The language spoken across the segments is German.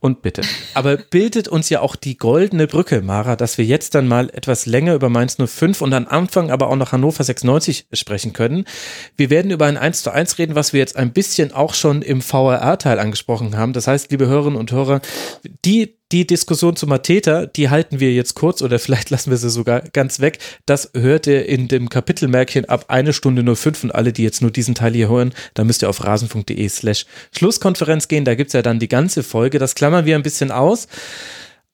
und bitte. Aber bildet uns ja auch die goldene Brücke, Mara, dass wir jetzt dann mal etwas länger über Mainz 05 und am Anfang aber auch noch Hannover 96 sprechen können. Wir werden über ein 1 zu 1 reden, was wir jetzt ein bisschen auch schon im VRR-Teil angesprochen haben. Das heißt, liebe Hörerinnen und Hörer, die die Diskussion zu Mateta, die halten wir jetzt kurz oder vielleicht lassen wir sie sogar ganz weg. Das hört ihr in dem Kapitelmärkchen ab eine Stunde nur fünf und alle, die jetzt nur diesen Teil hier hören, da müsst ihr auf rasen.de slash Schlusskonferenz gehen. Da gibt's ja dann die ganze Folge. Das klammern wir ein bisschen aus.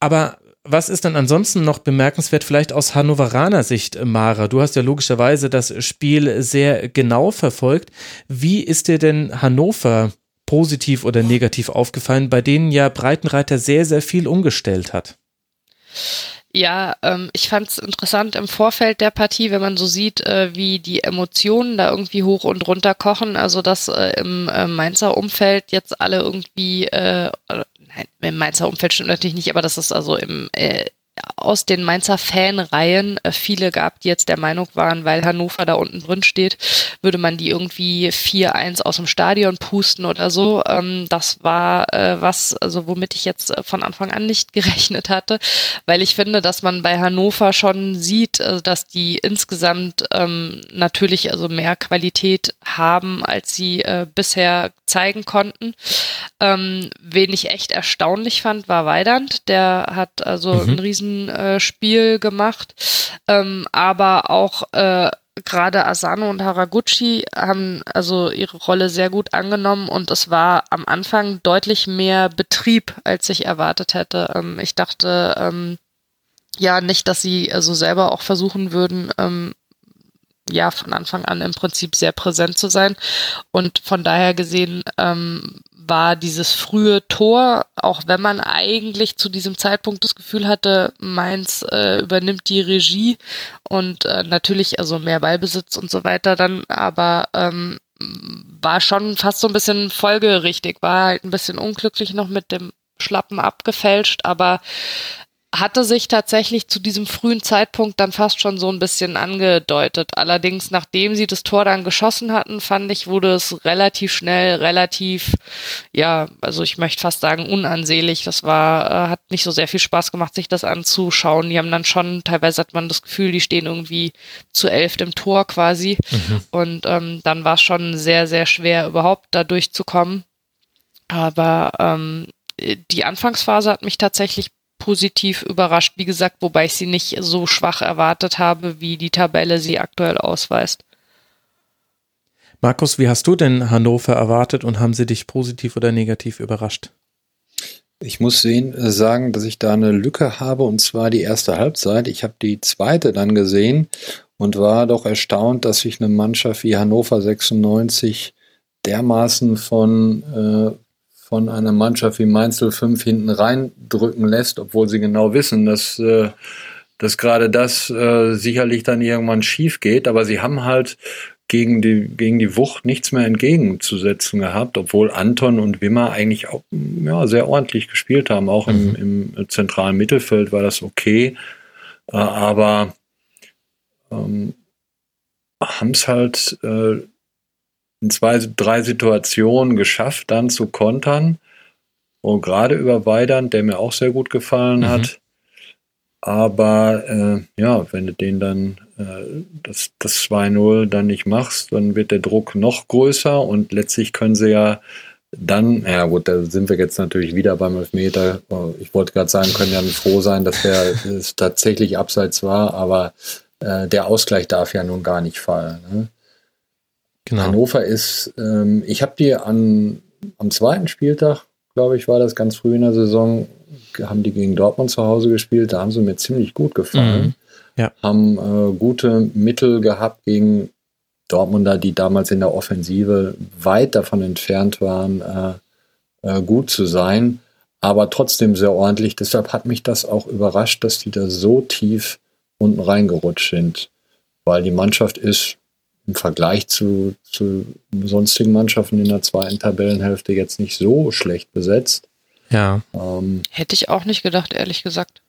Aber was ist dann ansonsten noch bemerkenswert, vielleicht aus Hannoveraner Sicht, Mara? Du hast ja logischerweise das Spiel sehr genau verfolgt. Wie ist dir denn Hannover positiv oder negativ aufgefallen, bei denen ja Breitenreiter sehr, sehr viel umgestellt hat? Ja, ähm, ich fand es interessant im Vorfeld der Partie, wenn man so sieht, äh, wie die Emotionen da irgendwie hoch und runter kochen. Also dass äh, im äh, Mainzer Umfeld jetzt alle irgendwie, äh, nein, im Mainzer Umfeld stimmt natürlich nicht, aber das ist also im äh, aus den Mainzer Fanreihen äh, viele gab, die jetzt der Meinung waren, weil Hannover da unten drin steht, würde man die irgendwie 4-1 aus dem Stadion pusten oder so. Ähm, das war äh, was, also womit ich jetzt äh, von Anfang an nicht gerechnet hatte, weil ich finde, dass man bei Hannover schon sieht, dass die insgesamt ähm, natürlich also mehr Qualität haben, als sie äh, bisher zeigen konnten. Ähm, wen ich echt erstaunlich fand, war Weidand. Der hat also mhm. ein Riesenspiel äh, gemacht, ähm, aber auch äh, gerade Asano und Haraguchi haben also ihre Rolle sehr gut angenommen und es war am Anfang deutlich mehr Betrieb, als ich erwartet hätte. Ähm, ich dachte ähm, ja nicht, dass sie also selber auch versuchen würden, ähm, ja von Anfang an im Prinzip sehr präsent zu sein. Und von daher gesehen ähm, war dieses frühe Tor, auch wenn man eigentlich zu diesem Zeitpunkt das Gefühl hatte, Mainz äh, übernimmt die Regie und äh, natürlich also mehr Ballbesitz und so weiter dann, aber ähm, war schon fast so ein bisschen folgerichtig, war halt ein bisschen unglücklich noch mit dem Schlappen abgefälscht, aber hatte sich tatsächlich zu diesem frühen Zeitpunkt dann fast schon so ein bisschen angedeutet. Allerdings, nachdem sie das Tor dann geschossen hatten, fand ich, wurde es relativ schnell, relativ, ja, also ich möchte fast sagen, unansehlich. Das war, äh, hat nicht so sehr viel Spaß gemacht, sich das anzuschauen. Die haben dann schon, teilweise hat man das Gefühl, die stehen irgendwie zu elf im Tor quasi. Mhm. Und ähm, dann war es schon sehr, sehr schwer, überhaupt da durchzukommen. Aber ähm, die Anfangsphase hat mich tatsächlich positiv überrascht, wie gesagt, wobei ich sie nicht so schwach erwartet habe, wie die Tabelle sie aktuell ausweist. Markus, wie hast du denn Hannover erwartet und haben sie dich positiv oder negativ überrascht? Ich muss sehen, äh, sagen, dass ich da eine Lücke habe und zwar die erste Halbzeit. Ich habe die zweite dann gesehen und war doch erstaunt, dass sich eine Mannschaft wie Hannover 96 dermaßen von äh, von einer Mannschaft wie Mainz 05 hinten reindrücken lässt, obwohl sie genau wissen, dass, äh, dass gerade das äh, sicherlich dann irgendwann schief geht. Aber sie haben halt gegen die, gegen die Wucht nichts mehr entgegenzusetzen gehabt, obwohl Anton und Wimmer eigentlich auch ja, sehr ordentlich gespielt haben. Auch mhm. im, im zentralen Mittelfeld war das okay. Äh, aber ähm, haben es halt äh, in zwei, drei Situationen geschafft, dann zu kontern. Und gerade über Weidand, der mir auch sehr gut gefallen mhm. hat. Aber äh, ja, wenn du den dann äh, das, das 2-0 dann nicht machst, dann wird der Druck noch größer und letztlich können sie ja dann, ja gut, da sind wir jetzt natürlich wieder beim Elfmeter. Ich wollte gerade sagen, können ja nicht froh sein, dass der es tatsächlich abseits war, aber äh, der Ausgleich darf ja nun gar nicht fallen. Ne? Genau. Hannover ist, ähm, ich habe die an, am zweiten Spieltag, glaube ich, war das ganz früh in der Saison, haben die gegen Dortmund zu Hause gespielt, da haben sie mir ziemlich gut gefallen. Mhm. Ja. Haben äh, gute Mittel gehabt gegen Dortmunder, die damals in der Offensive weit davon entfernt waren, äh, äh, gut zu sein, aber trotzdem sehr ordentlich. Deshalb hat mich das auch überrascht, dass die da so tief unten reingerutscht sind, weil die Mannschaft ist im Vergleich zu, zu sonstigen Mannschaften in der zweiten Tabellenhälfte jetzt nicht so schlecht besetzt. Ja. Ähm, Hätte ich auch nicht gedacht, ehrlich gesagt.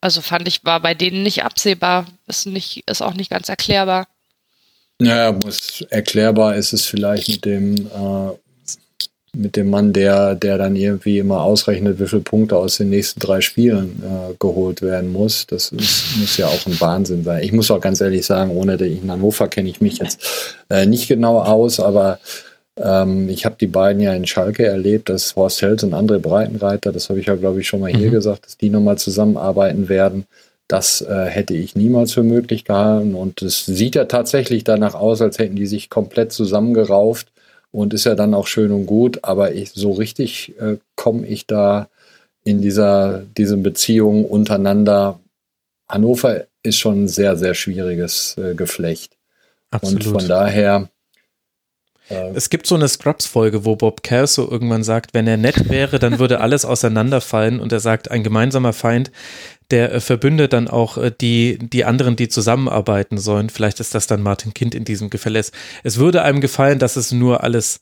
Also fand ich, war bei denen nicht absehbar, ist, nicht, ist auch nicht ganz erklärbar. Naja, muss, erklärbar ist es vielleicht mit dem, äh, mit dem Mann, der, der dann irgendwie immer ausrechnet, wie viele Punkte aus den nächsten drei Spielen äh, geholt werden muss. Das ist, muss ja auch ein Wahnsinn sein. Ich muss auch ganz ehrlich sagen, ohne den Hannover kenne ich mich jetzt äh, nicht genau aus, aber ähm, ich habe die beiden ja in Schalke erlebt, dass Horst Held und André Breitenreiter, das habe ich ja glaube ich schon mal hier mhm. gesagt, dass die nochmal zusammenarbeiten werden. Das äh, hätte ich niemals für möglich gehalten. Und es sieht ja tatsächlich danach aus, als hätten die sich komplett zusammengerauft und ist ja dann auch schön und gut. Aber ich, so richtig äh, komme ich da in dieser, diesen Beziehungen untereinander. Hannover ist schon ein sehr, sehr schwieriges äh, Geflecht. Absolut. Und von daher es gibt so eine Scrubs-Folge, wo Bob Kelso irgendwann sagt, wenn er nett wäre, dann würde alles auseinanderfallen und er sagt, ein gemeinsamer Feind, der äh, verbündet dann auch äh, die, die anderen, die zusammenarbeiten sollen. Vielleicht ist das dann Martin Kind in diesem Gefälle. Es würde einem gefallen, dass es nur alles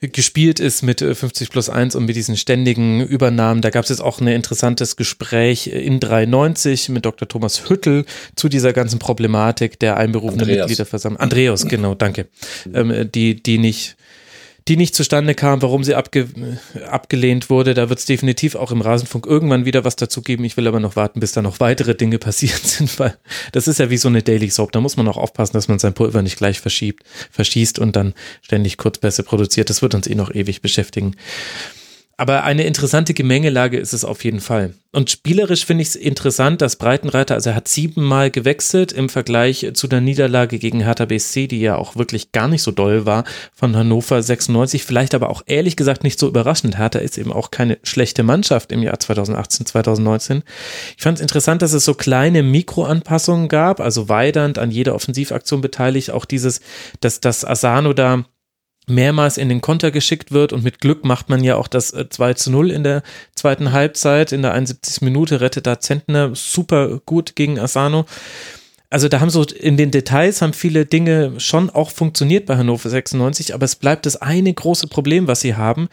gespielt ist mit 50 äh, plus 1 und mit diesen ständigen Übernahmen. Da gab es jetzt auch ein interessantes Gespräch in 93 mit Dr. Thomas Hüttel zu dieser ganzen Problematik der einberufenen Mitgliederversammlung. Andreas, genau, danke. Ähm, die, die nicht die nicht zustande kam, warum sie abge abgelehnt wurde. Da wird es definitiv auch im Rasenfunk irgendwann wieder was dazu geben. Ich will aber noch warten, bis da noch weitere Dinge passiert sind, weil das ist ja wie so eine Daily Soap. Da muss man auch aufpassen, dass man sein Pulver nicht gleich verschiebt, verschießt und dann ständig Kurzpässe produziert. Das wird uns eh noch ewig beschäftigen. Aber eine interessante Gemengelage ist es auf jeden Fall. Und spielerisch finde ich es interessant, dass Breitenreiter, also er hat siebenmal gewechselt im Vergleich zu der Niederlage gegen Hertha BSC, die ja auch wirklich gar nicht so doll war, von Hannover 96. Vielleicht aber auch ehrlich gesagt nicht so überraschend. Hertha ist eben auch keine schlechte Mannschaft im Jahr 2018, 2019. Ich fand es interessant, dass es so kleine Mikroanpassungen gab, also Weidand an jeder Offensivaktion beteiligt, auch dieses, dass das Asano da mehrmals in den Konter geschickt wird und mit Glück macht man ja auch das 2 äh, zu 0 in der zweiten Halbzeit. In der 71. Minute rettet da Zentner super gut gegen Asano. Also da haben so in den Details haben viele Dinge schon auch funktioniert bei Hannover 96, aber es bleibt das eine große Problem, was sie haben.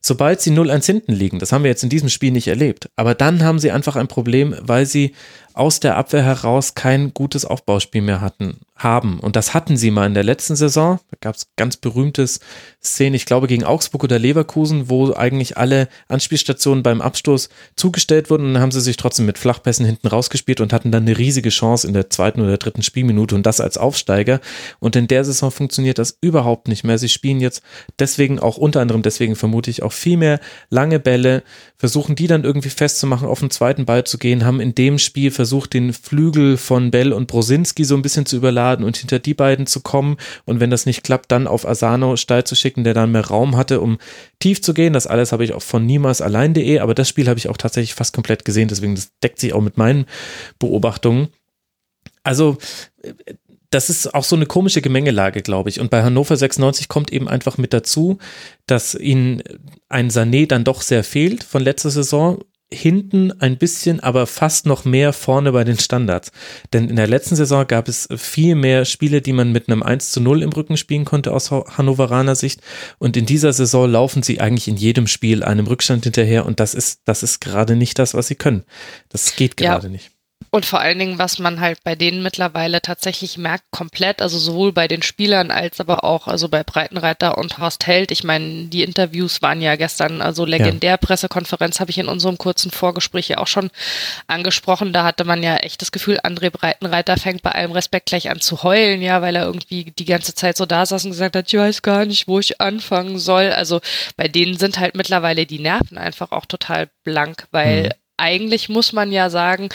Sobald sie 0-1 hinten liegen, das haben wir jetzt in diesem Spiel nicht erlebt, aber dann haben sie einfach ein Problem, weil sie aus der Abwehr heraus kein gutes Aufbauspiel mehr hatten, haben. Und das hatten sie mal in der letzten Saison. Da gab es ganz berühmtes Szenen, ich glaube gegen Augsburg oder Leverkusen, wo eigentlich alle Anspielstationen beim Abstoß zugestellt wurden und dann haben sie sich trotzdem mit Flachpässen hinten rausgespielt und hatten dann eine riesige Chance in der zweiten oder dritten Spielminute und das als Aufsteiger. Und in der Saison funktioniert das überhaupt nicht mehr. Sie spielen jetzt deswegen auch unter anderem deswegen vermute ich auch viel mehr lange Bälle, versuchen die dann irgendwie festzumachen, auf den zweiten Ball zu gehen, haben in dem Spiel versucht, den Flügel von Bell und Brosinski so ein bisschen zu überladen und hinter die beiden zu kommen und wenn das nicht klappt, dann auf Asano steil zu schicken, der dann mehr Raum hatte, um tief zu gehen. Das alles habe ich auch von niemals allein.de, aber das Spiel habe ich auch tatsächlich fast komplett gesehen, deswegen das deckt sich auch mit meinen Beobachtungen. Also das ist auch so eine komische Gemengelage, glaube ich. Und bei Hannover 96 kommt eben einfach mit dazu, dass ihnen ein Sané dann doch sehr fehlt von letzter Saison. Hinten ein bisschen, aber fast noch mehr vorne bei den Standards. Denn in der letzten Saison gab es viel mehr Spiele, die man mit einem 1 zu 0 im Rücken spielen konnte aus Hannoveraner Sicht. Und in dieser Saison laufen sie eigentlich in jedem Spiel einem Rückstand hinterher. Und das ist, das ist gerade nicht das, was sie können. Das geht gerade ja. nicht Und vor allen Dingen, was man halt bei denen mittlerweile tatsächlich merkt, komplett, also sowohl bei den Spielern als aber auch also bei Breitenreiter und Horst Held. Ich meine, die Interviews waren ja gestern also legendär. Ja. Pressekonferenz habe ich in unserem kurzen Vorgespräch ja auch schon angesprochen. Da hatte man ja echt das Gefühl, André Breitenreiter fängt bei allem Respekt gleich an zu heulen, ja, weil er irgendwie die ganze Zeit so da saß und gesagt hat, ich weiß gar nicht, wo ich anfangen soll. Also bei denen sind halt mittlerweile die Nerven einfach auch total blank, weil mhm. eigentlich muss man ja sagen,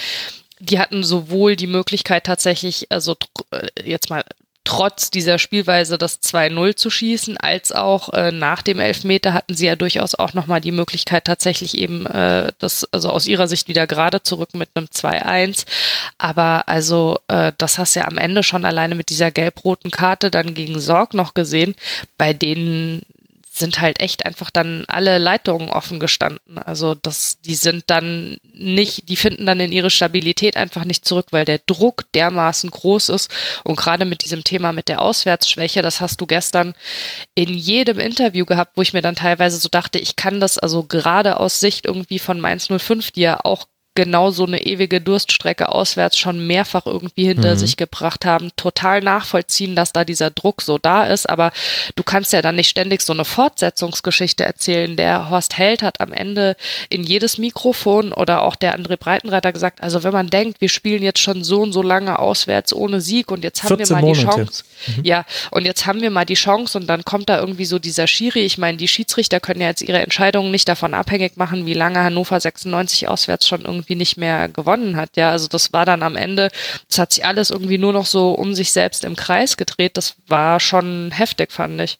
die hatten sowohl die Möglichkeit tatsächlich, also äh, jetzt mal trotz dieser Spielweise das 2-0 zu schießen, als auch äh, nach dem Elfmeter hatten sie ja durchaus auch nochmal die Möglichkeit, tatsächlich eben äh, das, also aus ihrer Sicht wieder gerade zurück mit einem 2-1. Aber also, äh, das hast du ja am Ende schon alleine mit dieser gelb-roten Karte dann gegen Sorg noch gesehen, bei denen sind halt echt einfach dann alle Leitungen offen gestanden. Also das, die sind dann nicht, die finden dann in ihre Stabilität einfach nicht zurück, weil der Druck dermaßen groß ist. Und gerade mit diesem Thema mit der Auswärtsschwäche, das hast du gestern in jedem Interview gehabt, wo ich mir dann teilweise so dachte, ich kann das also gerade aus Sicht irgendwie von Mainz 05, die ja auch genau so eine ewige Durststrecke auswärts schon mehrfach irgendwie hinter mhm. sich gebracht haben, total nachvollziehen, dass da dieser Druck so da ist. Aber du kannst ja dann nicht ständig so eine Fortsetzungsgeschichte erzählen. Der Horst Held hat am Ende in jedes Mikrofon oder auch der André Breitenreiter gesagt, also wenn man denkt, wir spielen jetzt schon so und so lange auswärts ohne Sieg und jetzt haben wir mal Monate. die Chance. Mhm. Ja, und jetzt haben wir mal die Chance und dann kommt da irgendwie so dieser Schiri. Ich meine, die Schiedsrichter können ja jetzt ihre Entscheidungen nicht davon abhängig machen, wie lange Hannover 96 auswärts schon irgendwie irgendwie nicht mehr gewonnen hat. Ja, also das war dann am Ende, es hat sich alles irgendwie nur noch so um sich selbst im Kreis gedreht. Das war schon heftig, fand ich.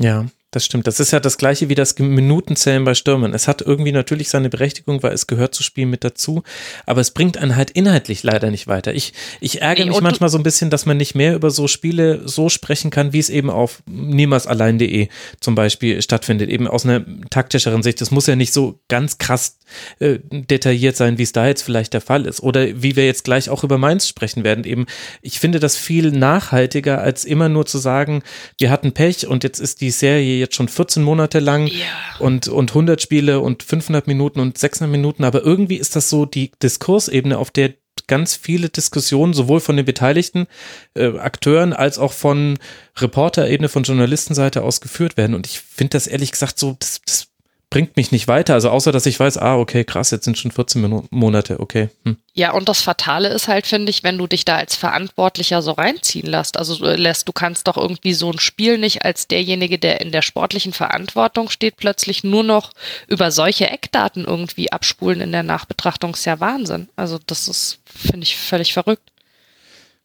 Ja, das stimmt. Das ist ja das gleiche wie das Minutenzählen bei Stürmern. Es hat irgendwie natürlich seine Berechtigung, weil es gehört zu Spielen mit dazu, aber es bringt einen halt inhaltlich leider nicht weiter. Ich, ich ärgere nee, mich manchmal so ein bisschen, dass man nicht mehr über so Spiele so sprechen kann, wie es eben auf niemalsallein.de zum Beispiel stattfindet, eben aus einer taktischeren Sicht. Es muss ja nicht so ganz krass äh, detailliert sein, wie es da jetzt vielleicht der Fall ist. Oder wie wir jetzt gleich auch über Mainz sprechen werden. Eben, ich finde das viel nachhaltiger, als immer nur zu sagen, wir hatten Pech und jetzt ist die Serie jetzt schon 14 Monate lang ja. und, und 100 Spiele und 500 Minuten und 600 Minuten, aber irgendwie ist das so die Diskursebene, auf der ganz viele Diskussionen sowohl von den beteiligten äh, Akteuren als auch von Reporterebene, von Journalistenseite aus geführt werden. Und ich finde das ehrlich gesagt so, das, das bringt mich nicht weiter. Also außer, dass ich weiß, ah, okay, krass, jetzt sind schon 14 Monate, okay. Hm. Ja, und das Fatale ist halt, finde ich, wenn du dich da als Verantwortlicher so reinziehen lässt. Also äh, lässt, du kannst doch irgendwie so ein Spiel nicht als derjenige, der in der sportlichen Verantwortung steht, plötzlich nur noch über solche Eckdaten irgendwie abspulen in der Nachbetrachtung. Ist ja Wahnsinn. Also das ist, finde ich, völlig verrückt.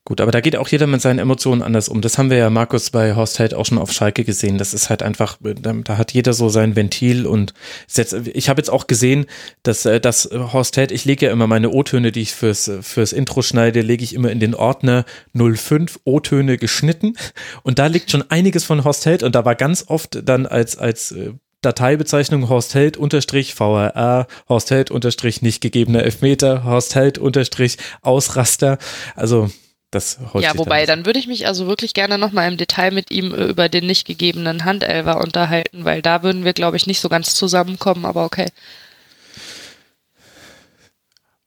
Gut, aber da geht auch jeder mit seinen Emotionen anders um. Das haben wir ja, Markus, bei Horst Held auch schon auf Schalke gesehen. Das ist halt einfach, da, da hat jeder so sein Ventil und jetzt, ich habe jetzt auch gesehen, dass, äh, dass Horst Held, ich lege ja immer meine O-Töne, die ich fürs, fürs Intro schneide, lege ich immer in den Ordner 05 O-Töne geschnitten und da liegt schon einiges von Horst Held und da war ganz oft dann als, als äh, Dateibezeichnung Horst Held unterstrich VRR, Horst Held unterstrich nicht gegebener Elfmeter, Horst Held unterstrich Ausraster. Also das ja, wobei, dann, dann würde ich mich also wirklich gerne nochmal im Detail mit ihm äh, über den nicht gegebenen Handelver unterhalten, weil da würden wir, glaube ich, nicht so ganz zusammenkommen, aber okay.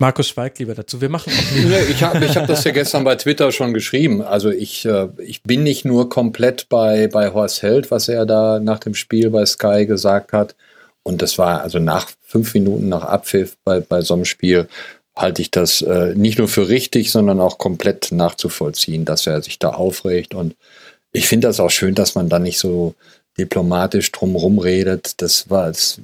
Markus schweigt lieber dazu. Wir machen auch ich habe ich hab das ja gestern bei Twitter schon geschrieben. Also ich, äh, ich bin nicht nur komplett bei, bei Horst Held, was er da nach dem Spiel bei Sky gesagt hat. Und das war also nach fünf Minuten nach Abpfiff bei, bei so einem Spiel halte ich das äh, nicht nur für richtig, sondern auch komplett nachzuvollziehen, dass er sich da aufregt. Und ich finde das auch schön, dass man da nicht so diplomatisch drumherum redet. Das war es.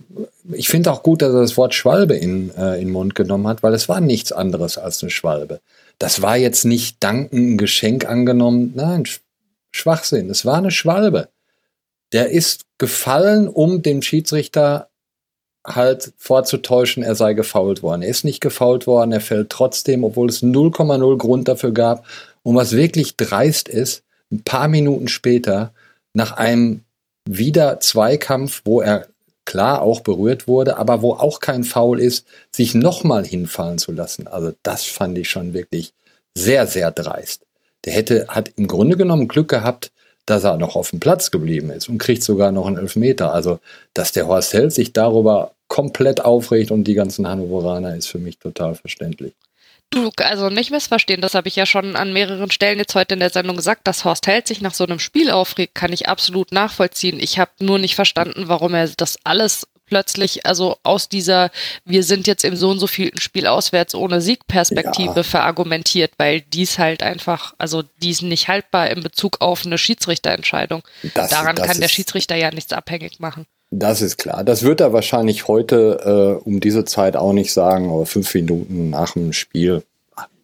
Ich finde auch gut, dass er das Wort Schwalbe in, äh, in den Mund genommen hat, weil es war nichts anderes als eine Schwalbe. Das war jetzt nicht danken ein Geschenk angenommen. Nein, Schwachsinn. Es war eine Schwalbe. Der ist gefallen, um dem Schiedsrichter halt vorzutäuschen, er sei gefault worden. Er ist nicht gefault worden, er fällt trotzdem, obwohl es 0,0 Grund dafür gab. Und was wirklich dreist ist, ein paar Minuten später, nach einem wieder Zweikampf, wo er klar auch berührt wurde, aber wo auch kein Foul ist, sich nochmal hinfallen zu lassen. Also das fand ich schon wirklich sehr, sehr dreist. Der hätte, hat im Grunde genommen Glück gehabt, dass er noch auf dem Platz geblieben ist und kriegt sogar noch einen Elfmeter. Also, dass der Horst Held sich darüber komplett aufregt und die ganzen Hannoveraner ist für mich total verständlich. Du, also nicht missverstehen, das habe ich ja schon an mehreren Stellen jetzt heute in der Sendung gesagt, dass Horst Held sich nach so einem Spiel aufregt, kann ich absolut nachvollziehen. Ich habe nur nicht verstanden, warum er das alles plötzlich, also aus dieser, wir sind jetzt im so und so vielen Spiel auswärts ohne Siegperspektive ja. verargumentiert, weil dies halt einfach, also die ist nicht haltbar in Bezug auf eine Schiedsrichterentscheidung. Das, Daran das kann der Schiedsrichter ja nichts abhängig machen. Das ist klar. Das wird er wahrscheinlich heute äh, um diese Zeit auch nicht sagen, aber fünf Minuten nach dem Spiel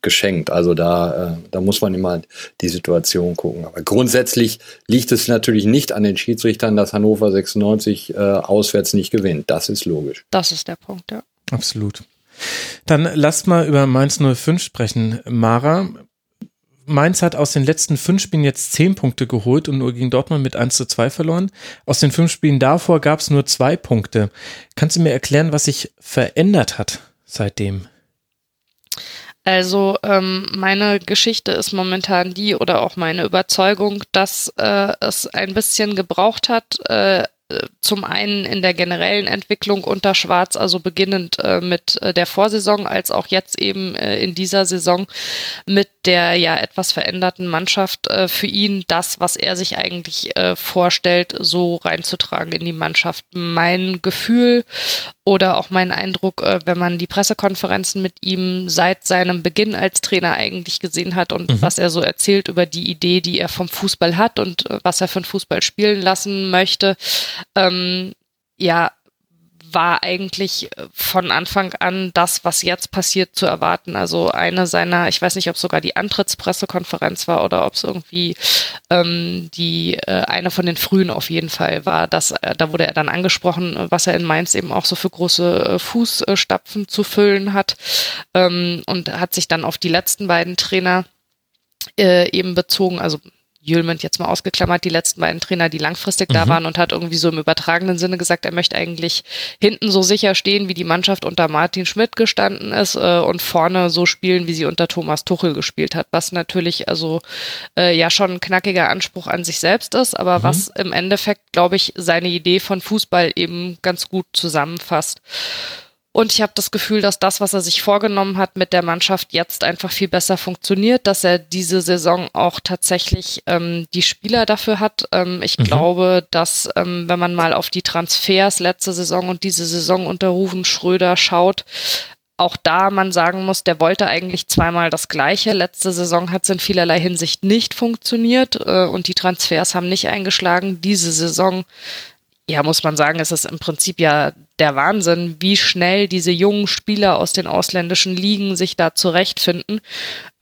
geschenkt. Also da, äh, da muss man immer die Situation gucken. Aber grundsätzlich liegt es natürlich nicht an den Schiedsrichtern, dass Hannover 96 äh, auswärts nicht gewinnt. Das ist logisch. Das ist der Punkt, ja. Absolut. Dann lasst mal über Mainz 05 sprechen. Mara, Mainz hat aus den letzten fünf Spielen jetzt zehn Punkte geholt und nur gegen Dortmund mit 1 zu 2 verloren. Aus den fünf Spielen davor gab es nur zwei Punkte. Kannst du mir erklären, was sich verändert hat seitdem? Also ähm, meine Geschichte ist momentan die oder auch meine Überzeugung, dass äh, es ein bisschen gebraucht hat, äh, zum einen in der generellen Entwicklung unter Schwarz, also beginnend äh, mit äh, der Vorsaison, als auch jetzt eben äh, in dieser Saison mit der ja etwas veränderten Mannschaft äh, für ihn das, was er sich eigentlich äh, vorstellt, so reinzutragen in die Mannschaft. Mein Gefühl oder auch mein Eindruck, äh, wenn man die Pressekonferenzen mit ihm seit seinem Beginn als Trainer eigentlich gesehen hat und mhm. was er so erzählt über die Idee, die er vom Fußball hat und was er von Fußball spielen lassen möchte, ähm, ja, war eigentlich äh, von Anfang an das, was jetzt passiert, zu erwarten. Also eine seiner, ich weiß nicht, ob es sogar die Antrittspressekonferenz war oder ob es irgendwie ähm, die äh, eine von den frühen auf jeden Fall war. Dass, äh, da wurde er dann angesprochen, was er in Mainz eben auch so für große äh, Fußstapfen zu füllen hat ähm, und hat sich dann auf die letzten beiden Trainer äh, eben bezogen, also Jülment jetzt mal ausgeklammert, die letzten beiden Trainer, die langfristig mhm. da waren und hat irgendwie so im übertragenen Sinne gesagt, er möchte eigentlich hinten so sicher stehen, wie die Mannschaft unter Martin Schmidt gestanden ist äh, und vorne so spielen, wie sie unter Thomas Tuchel gespielt hat, was natürlich also äh, ja schon ein knackiger Anspruch an sich selbst ist, aber mhm. was im Endeffekt, glaube ich, seine Idee von Fußball eben ganz gut zusammenfasst. Und ich habe das Gefühl, dass das, was er sich vorgenommen hat mit der Mannschaft, jetzt einfach viel besser funktioniert, dass er diese Saison auch tatsächlich ähm, die Spieler dafür hat. Ähm, ich mhm. glaube, dass ähm, wenn man mal auf die Transfers letzte Saison und diese Saison unter Rufen Schröder schaut, auch da man sagen muss, der wollte eigentlich zweimal das Gleiche. Letzte Saison hat es in vielerlei Hinsicht nicht funktioniert äh, und die Transfers haben nicht eingeschlagen. Diese Saison ja, muss man sagen, ist es im Prinzip ja der Wahnsinn, wie schnell diese jungen Spieler aus den ausländischen Ligen sich da zurechtfinden.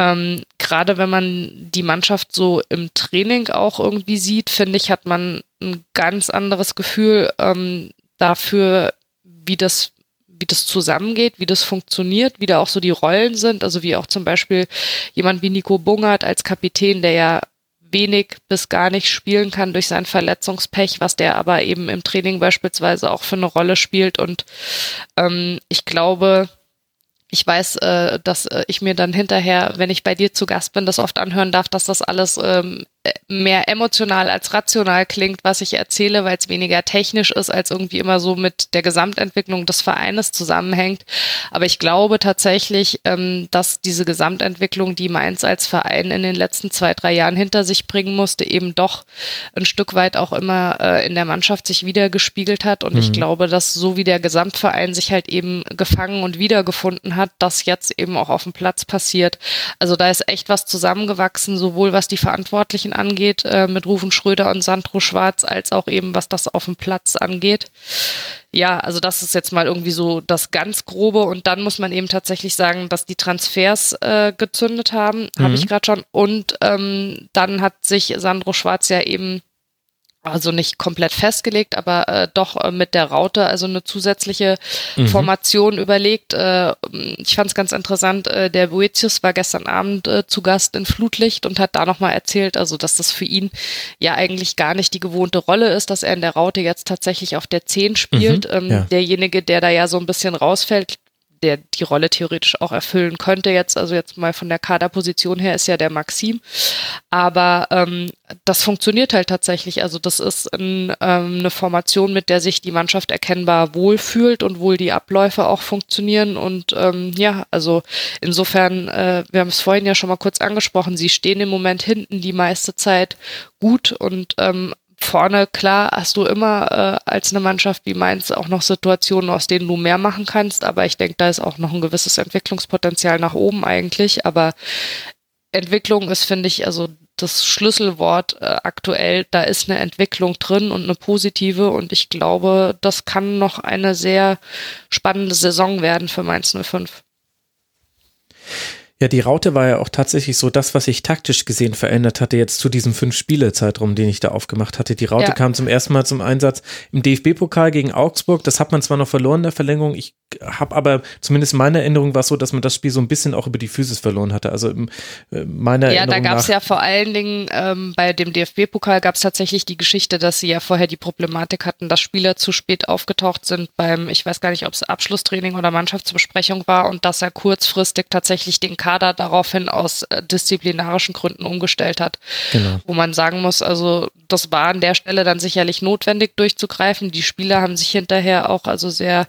Ähm, Gerade wenn man die Mannschaft so im Training auch irgendwie sieht, finde ich, hat man ein ganz anderes Gefühl ähm, dafür, wie das wie das zusammengeht, wie das funktioniert, wie da auch so die Rollen sind. Also wie auch zum Beispiel jemand wie Nico Bungert als Kapitän, der ja wenig bis gar nicht spielen kann durch sein Verletzungspech, was der aber eben im Training beispielsweise auch für eine Rolle spielt. Und ähm, ich glaube, ich weiß, äh, dass äh, ich mir dann hinterher, wenn ich bei dir zu Gast bin, das oft anhören darf, dass das alles ähm, mehr emotional als rational klingt, was ich erzähle, weil es weniger technisch ist, als irgendwie immer so mit der Gesamtentwicklung des Vereines zusammenhängt. Aber ich glaube tatsächlich, ähm, dass diese Gesamtentwicklung, die Mainz als Verein in den letzten zwei, drei Jahren hinter sich bringen musste, eben doch ein Stück weit auch immer äh, in der Mannschaft sich wieder gespiegelt hat. Und mhm. ich glaube, dass so wie der Gesamtverein sich halt eben gefangen und wiedergefunden hat, das jetzt eben auch auf dem Platz passiert. Also da ist echt was zusammengewachsen, sowohl was die Verantwortlichen angeht, äh, mit Rufen Schröder und Sandro Schwarz, als auch eben was das auf dem Platz angeht. Ja, also das ist jetzt mal irgendwie so das ganz Grobe und dann muss man eben tatsächlich sagen, dass die Transfers äh, gezündet haben, mhm. habe ich gerade schon. Und ähm, dann hat sich Sandro Schwarz ja eben also nicht komplett festgelegt, aber äh, doch äh, mit der Raute, also eine zusätzliche mhm. Formation überlegt. Äh, ich fand es ganz interessant, äh, der Boetius war gestern Abend äh, zu Gast in Flutlicht und hat da nochmal erzählt, also dass das für ihn ja eigentlich gar nicht die gewohnte Rolle ist, dass er in der Raute jetzt tatsächlich auf der 10 spielt. Mhm, ähm, ja. Derjenige, der da ja so ein bisschen rausfällt, der die Rolle theoretisch auch erfüllen könnte jetzt. Also jetzt mal von der Kaderposition her ist ja der Maxim. Aber ähm, das funktioniert halt tatsächlich. Also das ist ein, ähm, eine Formation, mit der sich die Mannschaft erkennbar wohlfühlt und wohl die Abläufe auch funktionieren. Und ähm, ja, also insofern, äh, wir haben es vorhin ja schon mal kurz angesprochen, sie stehen im Moment hinten die meiste Zeit gut und ähm, vorne, klar, hast du immer äh, als eine Mannschaft wie Mainz auch noch Situationen, aus denen du mehr machen kannst, aber ich denke, da ist auch noch ein gewisses Entwicklungspotenzial nach oben eigentlich, aber Entwicklung ist, finde ich, also das Schlüsselwort äh, aktuell, da ist eine Entwicklung drin und eine positive und ich glaube, das kann noch eine sehr spannende Saison werden für Mainz 05. Ja, die Raute war ja auch tatsächlich so das, was sich taktisch gesehen verändert hatte, jetzt zu diesem Fünf-Spiele-Zeitraum, den ich da aufgemacht hatte. Die Raute ja. kam zum ersten Mal zum Einsatz im DFB-Pokal gegen Augsburg. Das hat man zwar noch verloren in der Verlängerung. Ich habe aber zumindest meine Erinnerung war es so, dass man das Spiel so ein bisschen auch über die Physis verloren hatte. Also äh, meiner ja, Erinnerung da gab es ja vor allen Dingen ähm, bei dem DFB-Pokal gab es tatsächlich die Geschichte, dass sie ja vorher die Problematik hatten, dass Spieler zu spät aufgetaucht sind beim, ich weiß gar nicht, ob es Abschlusstraining oder Mannschaftsbesprechung war und dass er kurzfristig tatsächlich den Kader daraufhin aus äh, disziplinarischen Gründen umgestellt hat. Genau. Wo man sagen muss, also das war an der Stelle dann sicherlich notwendig durchzugreifen. Die Spieler haben sich hinterher auch also sehr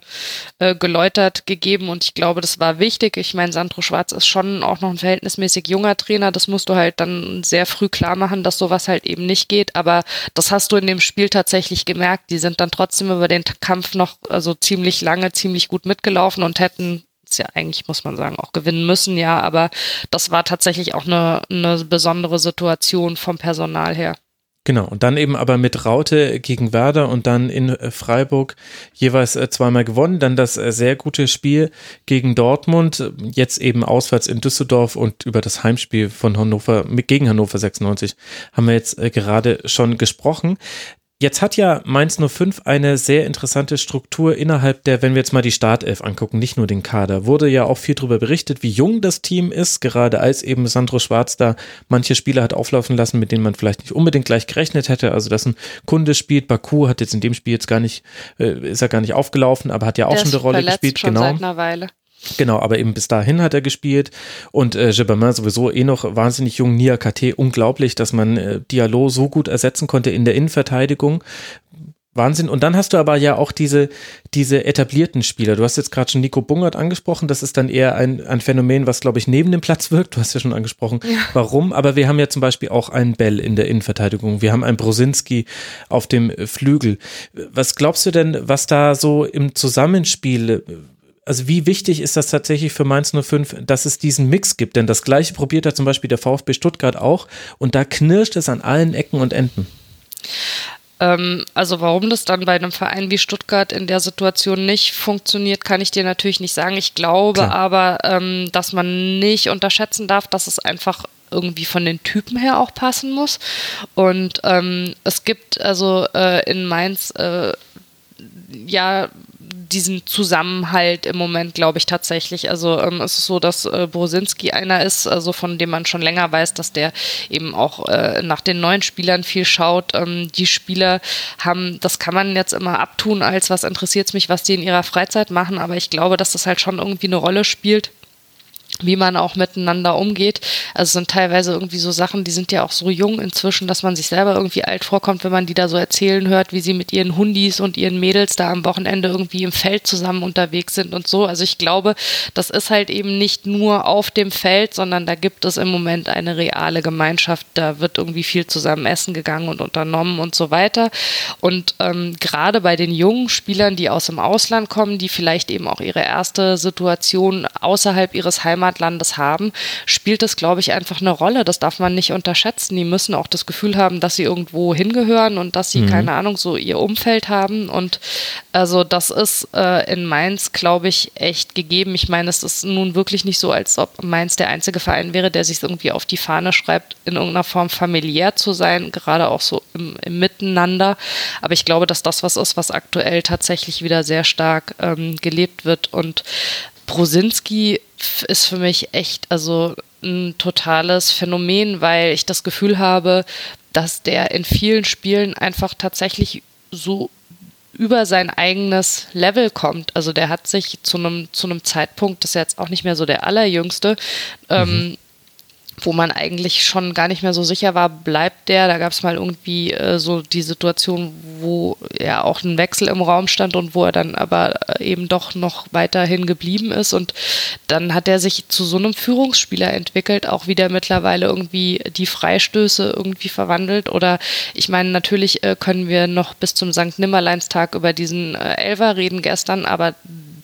äh, geläutert gegeben und ich glaube, das war wichtig. Ich meine, Sandro Schwarz ist schon auch noch ein verhältnismäßig junger Trainer. Das musst du halt dann sehr früh klar machen, dass sowas halt eben nicht geht. Aber das hast du in dem Spiel tatsächlich gemerkt. Die sind dann trotzdem über den Kampf noch also ziemlich lange, ziemlich gut mitgelaufen und hätten ja eigentlich, muss man sagen, auch gewinnen müssen, ja, aber das war tatsächlich auch eine, eine besondere Situation vom Personal her. Genau, und dann eben aber mit Raute gegen Werder und dann in äh, Freiburg jeweils äh, zweimal gewonnen. Dann das äh, sehr gute Spiel gegen Dortmund, jetzt eben auswärts in Düsseldorf und über das Heimspiel von Hannover gegen Hannover 96 haben wir jetzt gerade schon gesprochen. Jetzt hat ja Mainz 05 eine sehr interessante Struktur innerhalb der, wenn wir jetzt mal die Startelf angucken, nicht nur den Kader, wurde ja auch viel darüber berichtet, wie jung das Team ist, gerade als eben Sandro Schwarz da manche Spieler hat auflaufen lassen, mit denen man vielleicht nicht unbedingt gleich gerechnet hätte. Also, dass ein Kunde spielt, Baku hat jetzt in dem Spiel jetzt gar nicht, äh, ist er gar nicht aufgelaufen, aber hat ja auch der schon eine Rolle gespielt. Schon genau. Seit einer Weile. Genau, aber eben bis dahin hat er gespielt und äh, Gibbermann sowieso eh noch wahnsinnig jung, Nia KT, unglaublich, dass man äh, Diallo so gut ersetzen konnte in der Innenverteidigung. Wahnsinn. Und dann hast du aber ja auch diese, diese etablierten Spieler. Du hast jetzt gerade schon Nico Bungert angesprochen. Das ist dann eher ein, ein Phänomen, was, glaube ich, neben dem Platz wirkt. Du hast ja schon angesprochen, ja. warum. Aber wir haben ja zum Beispiel auch einen Bell in der Innenverteidigung. Wir haben einen Brosinski auf dem Flügel. Was glaubst du denn, was da so im Zusammenspiel also wie wichtig ist das tatsächlich für Mainz 05, dass es diesen Mix gibt? Denn das gleiche probiert hat zum Beispiel der VfB Stuttgart auch und da knirscht es an allen Ecken und Enden. Ähm, also warum das dann bei einem Verein wie Stuttgart in der Situation nicht funktioniert, kann ich dir natürlich nicht sagen. Ich glaube Klar. aber, ähm, dass man nicht unterschätzen darf, dass es einfach irgendwie von den Typen her auch passen muss. Und ähm, es gibt also äh, in Mainz äh, ja diesen Zusammenhalt im Moment, glaube ich, tatsächlich. Also ähm, es ist so, dass äh, Brosinski einer ist, also von dem man schon länger weiß, dass der eben auch äh, nach den neuen Spielern viel schaut. Ähm, die Spieler haben, das kann man jetzt immer abtun, als was interessiert es mich, was die in ihrer Freizeit machen, aber ich glaube, dass das halt schon irgendwie eine Rolle spielt wie man auch miteinander umgeht. Also es sind teilweise irgendwie so Sachen, die sind ja auch so jung inzwischen, dass man sich selber irgendwie alt vorkommt, wenn man die da so erzählen hört, wie sie mit ihren Hundis und ihren Mädels da am Wochenende irgendwie im Feld zusammen unterwegs sind und so. Also ich glaube, das ist halt eben nicht nur auf dem Feld, sondern da gibt es im Moment eine reale Gemeinschaft. Da wird irgendwie viel zusammen essen gegangen und unternommen und so weiter. Und ähm, gerade bei den jungen Spielern, die aus dem Ausland kommen, die vielleicht eben auch ihre erste Situation außerhalb ihres Heimat Heimatlandes haben, spielt das, glaube ich, einfach eine Rolle. Das darf man nicht unterschätzen. Die müssen auch das Gefühl haben, dass sie irgendwo hingehören und dass sie, mhm. keine Ahnung, so ihr Umfeld haben. Und also das ist äh, in Mainz, glaube ich, echt gegeben. Ich meine, es ist nun wirklich nicht so, als ob Mainz der einzige Verein wäre, der sich irgendwie auf die Fahne schreibt, in irgendeiner Form familiär zu sein, gerade auch so im, im Miteinander. Aber ich glaube, dass das was ist, was aktuell tatsächlich wieder sehr stark ähm, gelebt wird. Und Brosinski ist für mich echt also ein totales Phänomen, weil ich das Gefühl habe, dass der in vielen Spielen einfach tatsächlich so über sein eigenes Level kommt. Also der hat sich zu einem zu Zeitpunkt, das ist jetzt auch nicht mehr so der allerjüngste, ähm, mhm. ähm, wo man eigentlich schon gar nicht mehr so sicher war, bleibt der. Da gab es mal irgendwie äh, so die Situation, wo ja auch ein Wechsel im Raum stand und wo er dann aber äh, eben doch noch weiterhin geblieben ist. Und dann hat er sich zu so einem Führungsspieler entwickelt, auch wieder mittlerweile irgendwie die Freistöße irgendwie verwandelt. Oder ich meine, natürlich äh, können wir noch bis zum St. Nimmerleinstag über diesen äh, Elfer reden gestern, aber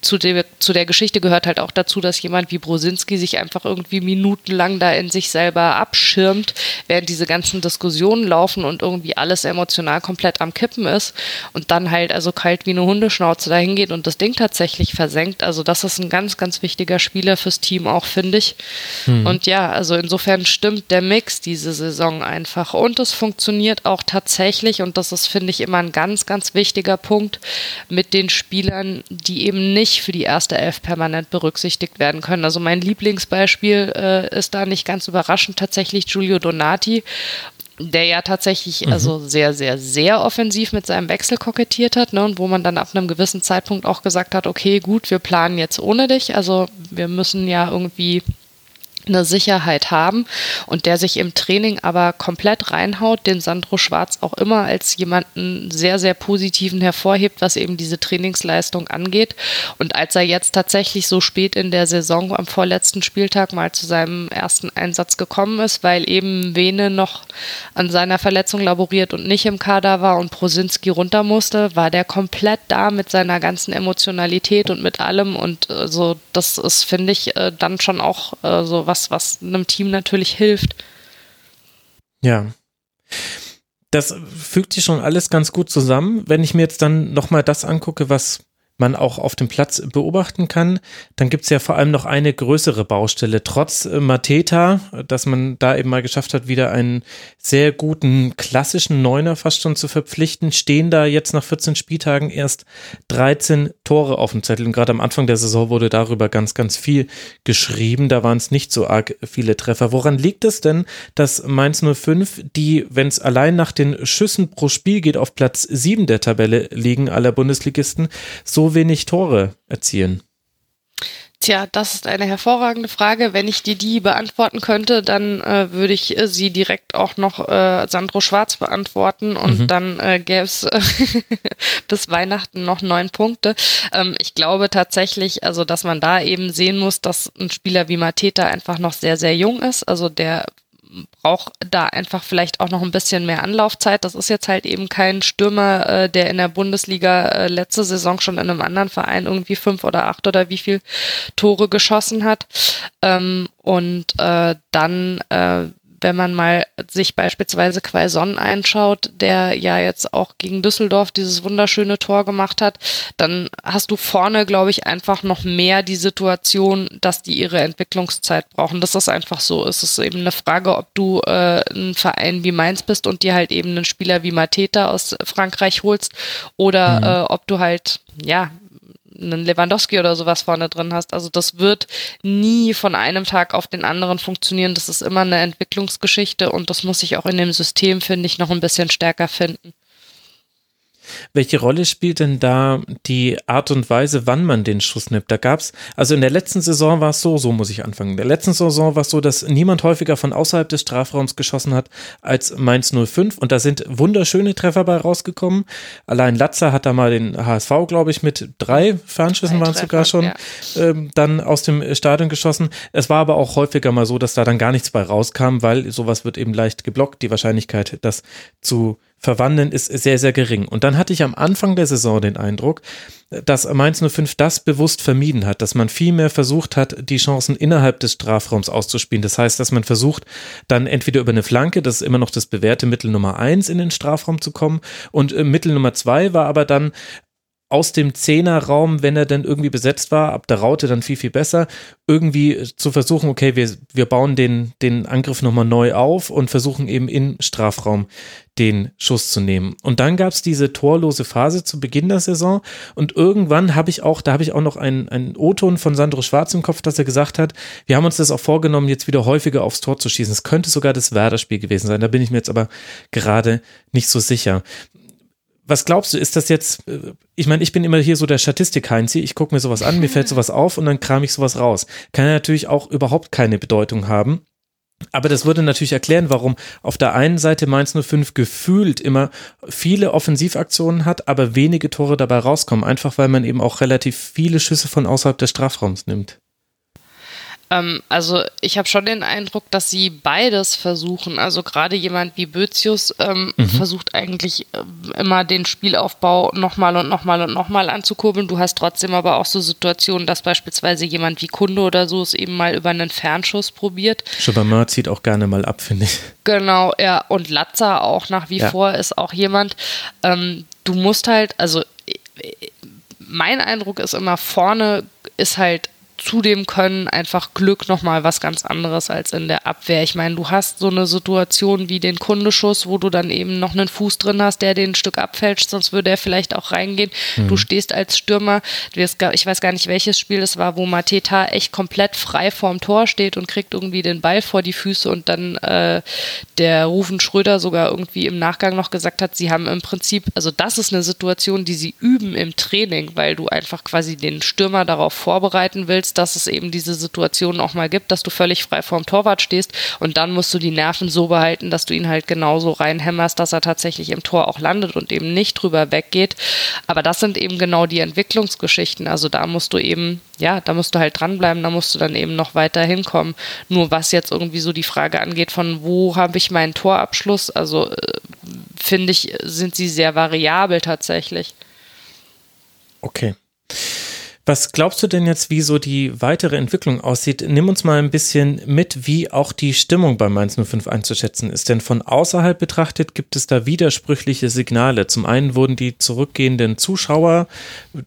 zu der, zu der Geschichte gehört halt auch dazu, dass jemand wie Brosinski sich einfach irgendwie minutenlang da in sich selber abschirmt, während diese ganzen Diskussionen laufen und irgendwie alles emotional komplett am Kippen ist und dann halt also kalt wie eine Hundeschnauze dahin geht und das Ding tatsächlich versenkt. Also das ist ein ganz, ganz wichtiger Spieler fürs Team auch, finde ich. Hm. Und ja, also insofern stimmt der Mix diese Saison einfach und es funktioniert auch tatsächlich und das ist, finde ich, immer ein ganz, ganz wichtiger Punkt mit den Spielern, die eben nicht nicht für die erste Elf permanent berücksichtigt werden können. Also mein Lieblingsbeispiel äh, ist da nicht ganz überraschend tatsächlich Giulio Donati, der ja tatsächlich mhm. also sehr, sehr, sehr offensiv mit seinem Wechsel kokettiert hat, ne, und wo man dann ab einem gewissen Zeitpunkt auch gesagt hat, okay, gut, wir planen jetzt ohne dich, also wir müssen ja irgendwie eine Sicherheit haben und der sich im Training aber komplett reinhaut, den Sandro Schwarz auch immer als jemanden sehr, sehr positiven hervorhebt, was eben diese Trainingsleistung angeht. Und als er jetzt tatsächlich so spät in der Saison am vorletzten Spieltag mal zu seinem ersten Einsatz gekommen ist, weil eben Vene noch an seiner Verletzung laboriert und nicht im Kader war und Prosinski runter musste, war der komplett da mit seiner ganzen Emotionalität und mit allem und äh, so, das ist, finde ich, äh, dann schon auch äh, so was, was einem Team natürlich hilft. Ja. Das fügt sich schon alles ganz gut zusammen. Wenn ich mir jetzt dann nochmal das angucke, was man auch auf dem Platz beobachten kann. Dann gibt es ja vor allem noch eine größere Baustelle. Trotz äh, Mateta, dass man da eben mal geschafft hat, wieder einen sehr guten klassischen Neuner fast schon zu verpflichten, stehen da jetzt nach 14 Spieltagen erst 13 Tore auf dem Zettel. Und gerade am Anfang der Saison wurde darüber ganz, ganz viel geschrieben. Da waren es nicht so arg viele Treffer. Woran liegt es denn, dass Mainz 05, die, wenn es allein nach den Schüssen pro Spiel geht, auf Platz 7 der Tabelle liegen aller Bundesligisten, so wenig Tore erzielen? Tja, das ist eine hervorragende Frage. Wenn ich dir die beantworten könnte, dann äh, würde ich äh, sie direkt auch noch äh, Sandro Schwarz beantworten und mhm. dann äh, gäbe es bis Weihnachten noch neun Punkte. Ähm, ich glaube tatsächlich, also dass man da eben sehen muss, dass ein Spieler wie Mateta einfach noch sehr, sehr jung ist. Also der braucht da einfach vielleicht auch noch ein bisschen mehr Anlaufzeit. Das ist jetzt halt eben kein Stürmer, äh, der in der Bundesliga äh, letzte Saison schon in einem anderen Verein irgendwie fünf oder acht oder wie viel Tore geschossen hat. Ähm, und äh, dann äh, wenn man mal sich beispielsweise Quaison einschaut, der ja jetzt auch gegen Düsseldorf dieses wunderschöne Tor gemacht hat, dann hast du vorne, glaube ich, einfach noch mehr die Situation, dass die ihre Entwicklungszeit brauchen. Das ist einfach so. Es ist eben eine Frage, ob du äh, ein Verein wie Mainz bist und dir halt eben einen Spieler wie Mateta aus Frankreich holst oder mhm. äh, ob du halt ja einen Lewandowski oder sowas vorne drin hast. Also das wird nie von einem Tag auf den anderen funktionieren. Das ist immer eine Entwicklungsgeschichte und das muss sich auch in dem System, finde ich, noch ein bisschen stärker finden. Welche Rolle spielt denn da die Art und Weise, wann man den Schuss nimmt? Da gab es, also in der letzten Saison war es so, so muss ich anfangen. In der letzten Saison war es so, dass niemand häufiger von außerhalb des Strafraums geschossen hat als Mainz 05 und da sind wunderschöne Treffer bei rausgekommen. Allein Latzer hat da mal den HSV, glaube ich, mit drei Fernschüssen waren es sogar schon ja. ähm, dann aus dem Stadion geschossen. Es war aber auch häufiger mal so, dass da dann gar nichts bei rauskam, weil sowas wird eben leicht geblockt. Die Wahrscheinlichkeit, das zu verwandeln, ist sehr, sehr gering. Und dann hatte ich am Anfang der Saison den Eindruck, dass Mainz 05 das bewusst vermieden hat, dass man viel mehr versucht hat, die Chancen innerhalb des Strafraums auszuspielen. Das heißt, dass man versucht, dann entweder über eine Flanke, das ist immer noch das bewährte Mittel Nummer eins, in den Strafraum zu kommen. Und äh, Mittel Nummer zwei war aber dann aus dem Zehnerraum, wenn er dann irgendwie besetzt war, ab der Raute dann viel, viel besser, irgendwie zu versuchen, okay, wir, wir bauen den, den Angriff nochmal neu auf und versuchen eben im Strafraum den Schuss zu nehmen. Und dann gab es diese torlose Phase zu Beginn der Saison und irgendwann habe ich auch, da habe ich auch noch einen, einen O-Ton von Sandro Schwarz im Kopf, dass er gesagt hat, wir haben uns das auch vorgenommen, jetzt wieder häufiger aufs Tor zu schießen. Es könnte sogar das Werder-Spiel gewesen sein, da bin ich mir jetzt aber gerade nicht so sicher Was glaubst du, ist das jetzt, äh, ich meine, ich bin immer hier so der Statistik-Heinzi, ich gucke mir sowas an, mir fällt sowas auf und dann kram ich sowas raus. Kann ja natürlich auch überhaupt keine Bedeutung haben. Aber das würde natürlich erklären, warum auf der einen Seite Mainz 05 gefühlt immer viele Offensivaktionen hat, aber wenige Tore dabei rauskommen. Einfach weil man eben auch relativ viele Schüsse von außerhalb des Strafraums nimmt. Ähm, also ich habe schon den Eindruck, dass sie beides versuchen. Also gerade jemand wie Bözius ähm, mhm. versucht eigentlich äh, immer den Spielaufbau nochmal und nochmal und nochmal anzukurbeln. Du hast trotzdem aber auch so Situationen, dass beispielsweise jemand wie Kunde oder so es eben mal über einen Fernschuss probiert. Schubermann zieht auch gerne mal ab, finde ich. Genau, ja. Und Latza auch nach wie ja. vor ist auch jemand. Ähm, du musst halt, also äh, mein Eindruck ist immer, vorne ist halt zudem können einfach Glück nochmal was ganz anderes als in der Abwehr. Ich meine, du hast so eine Situation wie den Kundeschuss, wo du dann eben noch einen Fuß drin hast, der den ein Stück abfälscht, sonst würde er vielleicht auch reingehen. Mhm. Du stehst als Stürmer, ich weiß gar nicht, welches Spiel das war, wo Mateta echt komplett frei vorm Tor steht und kriegt irgendwie den Ball vor die Füße und dann äh, der Rufen Schröder sogar irgendwie im Nachgang noch gesagt hat, sie haben im Prinzip, also das ist eine Situation, die sie üben im Training, weil du einfach quasi den Stürmer darauf vorbereiten willst, willst, dass es eben diese Situation auch mal gibt, dass du völlig frei vorm Torwart stehst und dann musst du die Nerven so behalten, dass du ihn halt genauso reinhämmerst, dass er tatsächlich im Tor auch landet und eben nicht drüber weggeht. Aber das sind eben genau die Entwicklungsgeschichten. Also da musst du eben, ja, da musst du halt dranbleiben, da musst du dann eben noch weiter hinkommen. Nur was jetzt irgendwie so die Frage angeht, von wo habe ich meinen Torabschluss, also äh, finde ich, sind sie sehr variabel tatsächlich. Okay. Was glaubst du denn jetzt, wie so die weitere Entwicklung aussieht? Nimm uns mal ein bisschen mit, wie auch die Stimmung bei Mainz 05 einzuschätzen ist. Denn von außerhalb betrachtet gibt es da widersprüchliche Signale. Zum einen wurden die zurückgehenden Zuschauer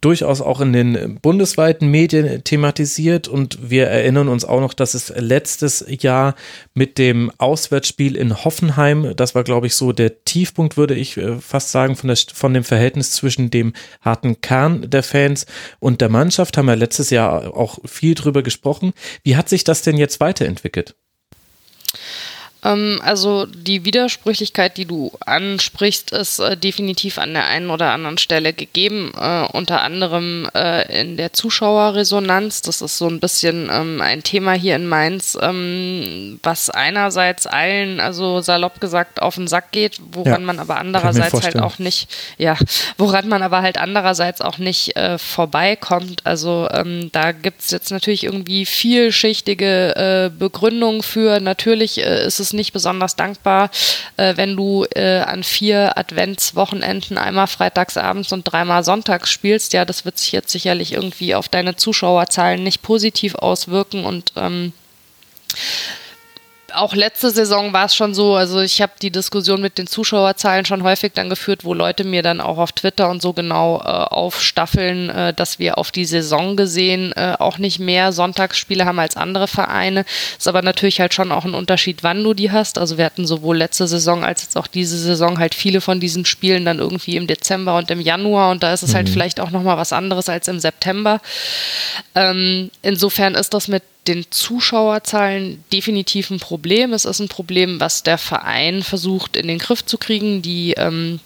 durchaus auch in den bundesweiten Medien thematisiert und wir erinnern uns auch noch, dass es letztes Jahr mit dem Auswärtsspiel in Hoffenheim, das war glaube ich so der Tiefpunkt, würde ich äh, fast sagen, von, der, von dem Verhältnis zwischen dem harten Kern der Fans und der Mannschaft Mannschaft, haben wir letztes Jahr auch viel drüber gesprochen. Wie hat sich das denn jetzt weiterentwickelt? Ähm, also die Widersprüchlichkeit, die du ansprichst, ist äh, definitiv an der einen oder anderen Stelle gegeben, äh, unter anderem äh, in der Zuschauerresonanz. Das ist so ein bisschen ähm, ein Thema hier in Mainz, ähm, was einerseits allen, also salopp gesagt, auf den Sack geht, woran ja, man aber andererseits halt auch nicht, ja, woran man aber halt andererseits auch nicht äh, vorbeikommt. Also ähm, da gibt es jetzt natürlich irgendwie vielschichtige äh, Begründungen für. Natürlich ist es nicht besonders dankbar, äh, wenn du äh, an vier Adventswochenenden einmal freitagsabends und dreimal sonntags spielst. Ja, das wird sich jetzt sicherlich irgendwie auf deine Zuschauerzahlen nicht positiv auswirken und ähm, auch letzte Saison war es schon so, also ich habe die Diskussion mit den Zuschauerzahlen schon häufig dann geführt, wo Leute mir dann auch auf Twitter und so genau äh, aufstaffeln, äh, dass wir auf die Saison gesehen äh, auch nicht mehr Sonntagsspiele haben als andere Vereine. Ist aber natürlich halt schon auch ein Unterschied, wann du die hast. Also wir hatten sowohl letzte Saison als jetzt auch diese Saison halt viele von diesen Spielen dann irgendwie im Dezember und im Januar und da ist es halt mhm. halt vielleicht auch nochmal was anderes als im September. Ähm, insofern ist das mit den Zuschauerzahlen definitiv ein Problem. Es ist ein Problem, was der Verein versucht in den Griff zu kriegen. Die ähm,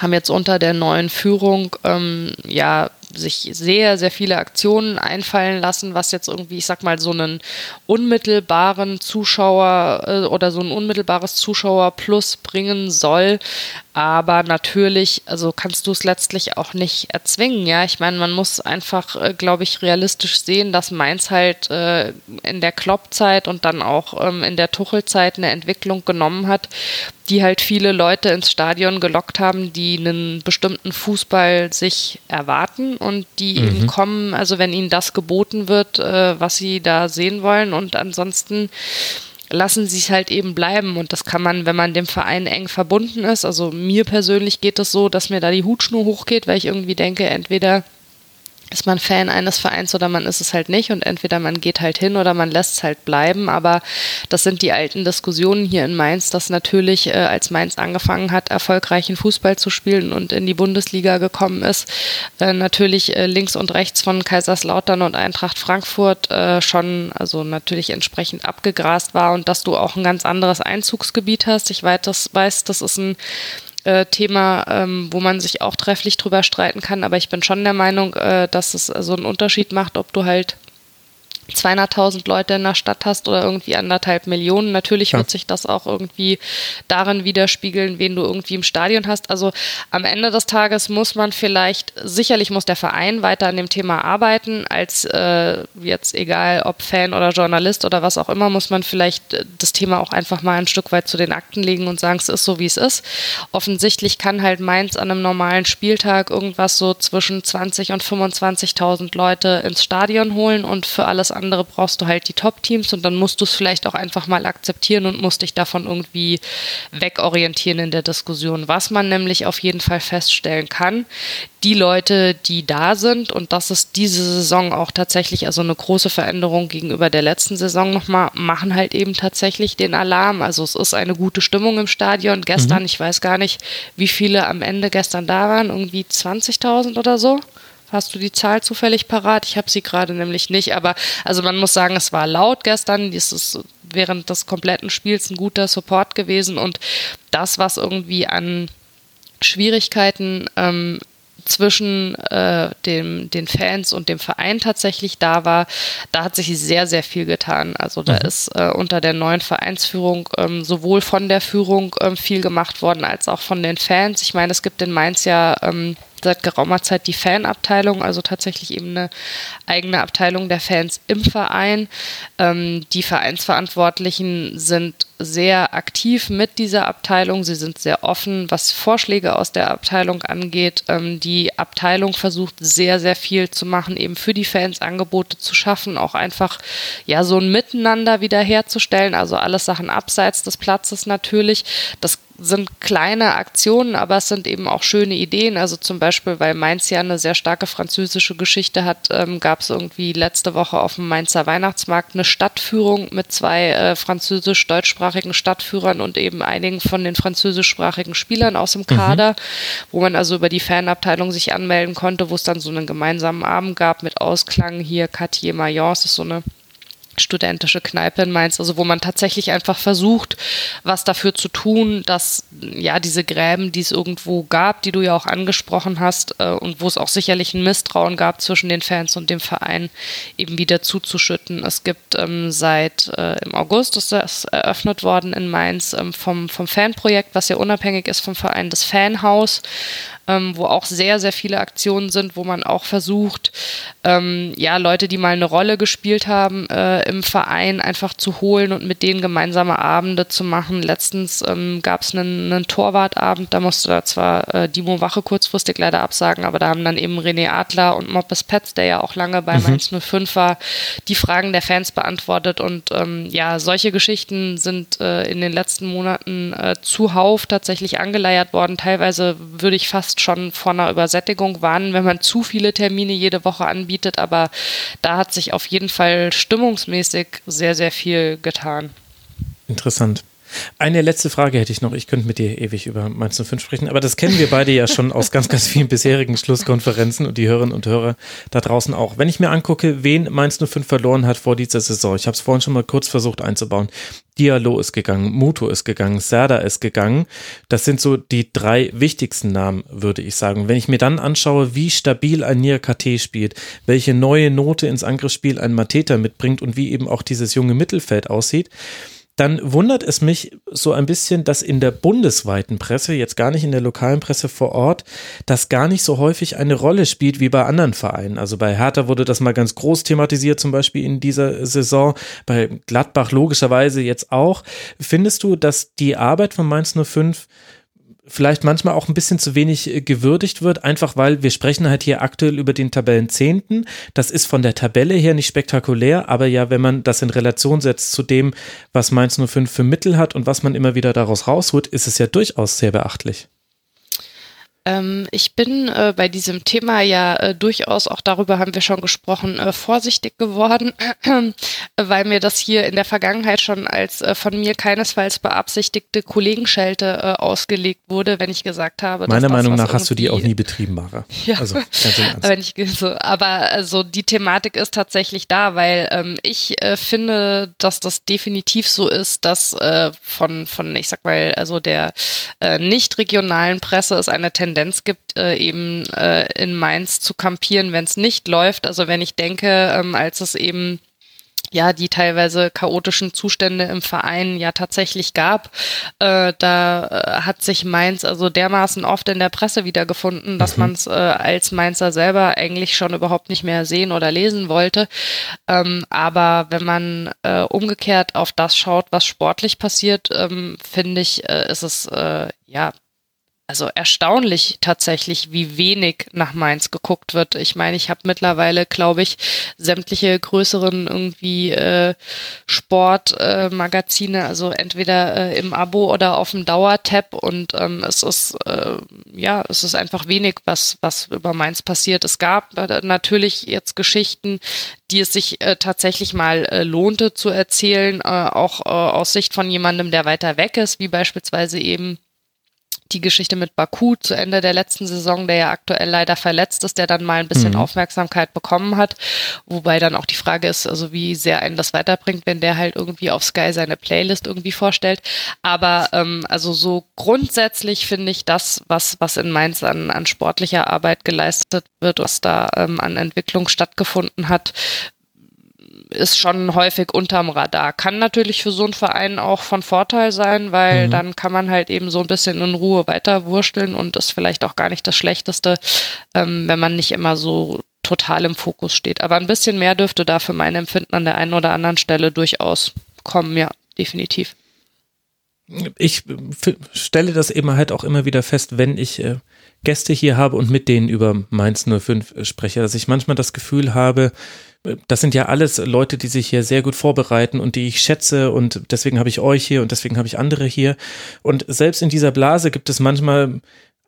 haben jetzt unter der neuen Führung ähm, ja sich sehr, sehr viele Aktionen einfallen lassen, was jetzt irgendwie, ich sag mal, so einen unmittelbaren Zuschauer äh, oder so ein unmittelbares Zuschauerplus bringen soll. Aber natürlich, also kannst du es letztlich auch nicht erzwingen, ja. Ich meine, man muss einfach, äh, glaube ich, realistisch sehen, dass Mainz halt äh, in der Kloppzeit und dann auch ähm, in der Tuchelzeit eine Entwicklung genommen hat, die halt viele Leute ins Stadion gelockt haben, die einen bestimmten Fußball sich erwarten und die mhm. eben kommen, also wenn ihnen das geboten wird, äh, was sie da sehen wollen. Und ansonsten lassen sie es halt eben bleiben. Und das kann man, wenn man dem Verein eng verbunden ist, also mir persönlich geht es das so, dass mir da die Hutschnur hochgeht, weil ich irgendwie denke, entweder ist man Fan eines Vereins oder man ist es halt nicht und entweder man geht halt hin oder man lässt es halt bleiben. Aber das sind die alten Diskussionen hier in Mainz, dass natürlich, äh, als Mainz angefangen hat, erfolgreichen Fußball zu spielen und in die Bundesliga gekommen ist, äh, natürlich äh, links und rechts von Kaiserslautern und Eintracht Frankfurt äh, schon, also natürlich entsprechend abgegrast war und dass du auch ein ganz anderes Einzugsgebiet hast. Ich weiß, das, weiß, das ist ein äh, Thema, ähm, wo man sich auch trefflich drüber streiten kann. Aber ich bin schon der Meinung, äh, dass es so einen Unterschied macht, ob du halt 200.000 Leute in der Stadt hast oder irgendwie anderthalb Millionen. Natürlich ja. wird sich das auch irgendwie darin widerspiegeln, wen du irgendwie im Stadion hast. Also am Ende des Tages muss man vielleicht, sicherlich muss der Verein weiter an dem Thema arbeiten, als äh, jetzt egal ob Fan oder Journalist oder was auch immer, muss man vielleicht äh, das Thema auch einfach mal ein Stück weit zu den Akten legen und sagen, es ist so, wie es ist. Offensichtlich kann halt Mainz an einem normalen Spieltag irgendwas so zwischen 20 und 25.000 Leute ins Stadion holen und für alles andere andere brauchst du halt die Top-Teams und dann musst du es vielleicht auch einfach mal akzeptieren und musst dich davon irgendwie wegorientieren in der Diskussion. Was man nämlich auf jeden Fall feststellen kann, die Leute, die da sind, und das ist diese Saison auch tatsächlich also eine große Veränderung gegenüber der letzten Saison nochmal, machen halt eben tatsächlich den Alarm. Also es ist eine gute Stimmung im Stadion. Gestern, mhm. ich weiß gar nicht, wie viele am Ende gestern da waren, irgendwie 20.000 oder so. Hast du die Zahl zufällig parat? Ich habe sie gerade nämlich nicht, aber also man muss sagen, es war laut gestern. Es ist während des kompletten Spiels ein guter Support gewesen und das, was irgendwie an Schwierigkeiten ähm, zwischen äh, dem, den Fans und dem Verein tatsächlich da war, da hat sich sehr, sehr viel getan. Also da mhm. ist äh, unter der neuen Vereinsführung ähm, sowohl von der Führung ähm, viel gemacht worden, als auch von den Fans. Ich meine, es gibt in Mainz ja ähm, seit geraumer Zeit die Fanabteilung, also tatsächlich eben eine eigene Abteilung der Fans im Verein. Ähm, die Vereinsverantwortlichen sind sehr aktiv mit dieser Abteilung. Sie sind sehr offen, was Vorschläge aus der Abteilung angeht. Ähm, die Abteilung versucht sehr, sehr viel zu machen, eben für die Fans Angebote zu schaffen, auch einfach ja so ein Miteinander wiederherzustellen. Also alles Sachen abseits des Platzes natürlich. Das sind kleine Aktionen, aber es sind eben auch schöne Ideen. Also zum Beispiel, weil Mainz ja eine sehr starke französische Geschichte hat, ähm, gab es irgendwie letzte Woche auf dem Mainzer Weihnachtsmarkt eine Stadtführung mit zwei äh, französisch-deutschsprachigen Stadtführern und eben einigen von den französischsprachigen Spielern aus dem Kader, mhm. wo man also über die Fanabteilung sich anmelden konnte, wo es dann so einen gemeinsamen Abend gab mit Ausklang hier Cartier Mayence, ist so eine studentische Kneipe in Mainz, also wo man tatsächlich einfach versucht, was dafür zu tun, dass ja diese Gräben, die es irgendwo gab, die du ja auch angesprochen hast äh, und wo es auch sicherlich ein Misstrauen gab zwischen den Fans und dem Verein, eben wieder zuzuschütten. Es gibt ähm, seit äh, im August ist das eröffnet worden in Mainz ähm, vom, vom Fanprojekt, was ja unabhängig ist vom Verein, das Fanhaus ähm, wo auch sehr, sehr viele Aktionen sind, wo man auch versucht, ähm, ja, Leute, die mal eine Rolle gespielt haben, äh, im Verein einfach zu holen und mit denen gemeinsame Abende zu machen. Letztens ähm, gab es einen, einen, Torwartabend, da musste da zwar äh, Dimo Wache kurzfristig leider absagen, aber da haben dann eben René Adler und Moppes Petz, der ja auch lange bei mhm. Mainz 05 war, die Fragen der Fans beantwortet und ähm, ja, solche Geschichten sind äh, in den letzten Monaten äh, zuhauf tatsächlich angeleiert worden. Teilweise würde ich fast schon vor einer Übersättigung warnen, wenn man zu viele Termine jede Woche anbietet, aber da hat sich auf jeden Fall stimmungsmäßig sehr, sehr viel getan. Interessant. Eine letzte Frage hätte ich noch. Ich könnte mit dir ewig über Mainz 05 sprechen, aber das kennen wir beide ja schon aus ganz, ganz vielen bisherigen Schlusskonferenzen und die Hörerinnen und Hörer da draußen auch. Wenn ich mir angucke, wen Mainz 05 verloren hat vor dieser Saison, ich habe es vorhin schon mal kurz versucht einzubauen. Diallo ist gegangen, Muto ist gegangen, Serda ist gegangen. Das sind so die drei wichtigsten Namen, würde ich sagen. Wenn ich mir dann anschaue, wie stabil ein Nia KT spielt, welche neue Note ins Angriffsspiel ein Mateta mitbringt und wie eben auch dieses junge Mittelfeld aussieht, dann wundert es mich so ein bisschen, dass in der bundesweiten Presse, jetzt gar nicht in der lokalen Presse vor Ort, das gar nicht so häufig eine Rolle spielt wie bei anderen Vereinen. Also bei Hertha wurde das mal ganz groß thematisiert, zum Beispiel in dieser Saison, bei Gladbach logischerweise jetzt auch. Findest du, dass die Arbeit von Mainz 05 vielleicht manchmal auch ein bisschen zu wenig äh, gewürdigt wird, einfach weil wir sprechen halt hier aktuell über den Tabellenzehnten. Das ist von der Tabelle her nicht spektakulär, aber ja, wenn man das in Relation setzt zu dem, was Mainz 05 für Mittel hat und was man immer wieder daraus rausholt, ist es ja durchaus sehr beachtlich. Ähm, ich bin äh, bei diesem Thema ja äh, durchaus, auch darüber haben wir schon gesprochen, äh, vorsichtig geworden, weil mir das hier in der Vergangenheit schon als äh, von mir keinesfalls beabsichtigte Kollegenschelte äh, ausgelegt wurde, wenn ich gesagt habe. Meiner Meinung nach hast du die auch nie betrieben, Mara. Ja, also, wenn ich, so, aber also die Thematik ist tatsächlich da, weil ähm, ich finde, dass das definitiv so ist, dass von, von, ich sag mal, also der nicht regionalen Presse ist eine Tendenz Tendenz gibt, äh, eben äh, in Mainz zu kampieren, wenn es nicht läuft. Also wenn ich denke, ähm, als es eben ja, die teilweise chaotischen Zustände im Verein ja tatsächlich gab. Äh, da äh, hat sich Mainz also dermaßen oft in der Presse wiedergefunden, dass mhm. man es äh, als Mainzer selber eigentlich schon überhaupt nicht mehr sehen oder lesen wollte. Ähm, aber wenn man äh, umgekehrt auf das schaut, was sportlich passiert, ähm, finde ich, äh, ist es äh, ja also erstaunlich tatsächlich, wie wenig nach Mainz geguckt wird. Ich meine, ich habe mittlerweile, glaube ich, sämtliche größeren irgendwie äh, Sportmagazine, äh, also entweder äh, im Abo oder auf dem Dauertab und ähm, es ist äh, ja, es ist einfach wenig, was was über Mainz passiert. Es gab äh, natürlich jetzt Geschichten, die es sich äh, tatsächlich mal äh, lohnte zu erzählen, äh, auch äh, aus Sicht von jemandem, der weiter weg ist, wie beispielsweise eben die Geschichte mit Baku zu Ende der letzten Saison, der ja aktuell leider verletzt ist, der dann mal ein bisschen mhm. Aufmerksamkeit bekommen hat. Wobei dann auch die Frage ist, also wie sehr einen das weiterbringt, wenn der halt irgendwie auf Sky seine Playlist irgendwie vorstellt. Aber ähm, also so grundsätzlich finde ich das, was, was in Mainz an, an sportlicher Arbeit geleistet wird, was da ähm, an Entwicklung stattgefunden hat, ist schon häufig unterm Radar. Kann natürlich für so einen Verein auch von Vorteil sein, weil mhm. dann kann man halt eben so ein bisschen in Ruhe weiterwursteln und ist vielleicht auch gar nicht das Schlechteste, ähm, wenn man nicht immer so total im Fokus steht. Aber ein bisschen mehr dürfte da für mein Empfinden an der einen oder anderen Stelle durchaus kommen, ja, definitiv. Ich stelle das eben halt auch immer wieder fest, wenn ich äh, Gäste hier habe und mit denen über Mainz 05 spreche, dass ich manchmal das Gefühl habe, das sind ja alles Leute, die sich hier sehr gut vorbereiten und die ich schätze und deswegen habe ich euch hier und deswegen habe ich andere hier. Und selbst in dieser Blase gibt es manchmal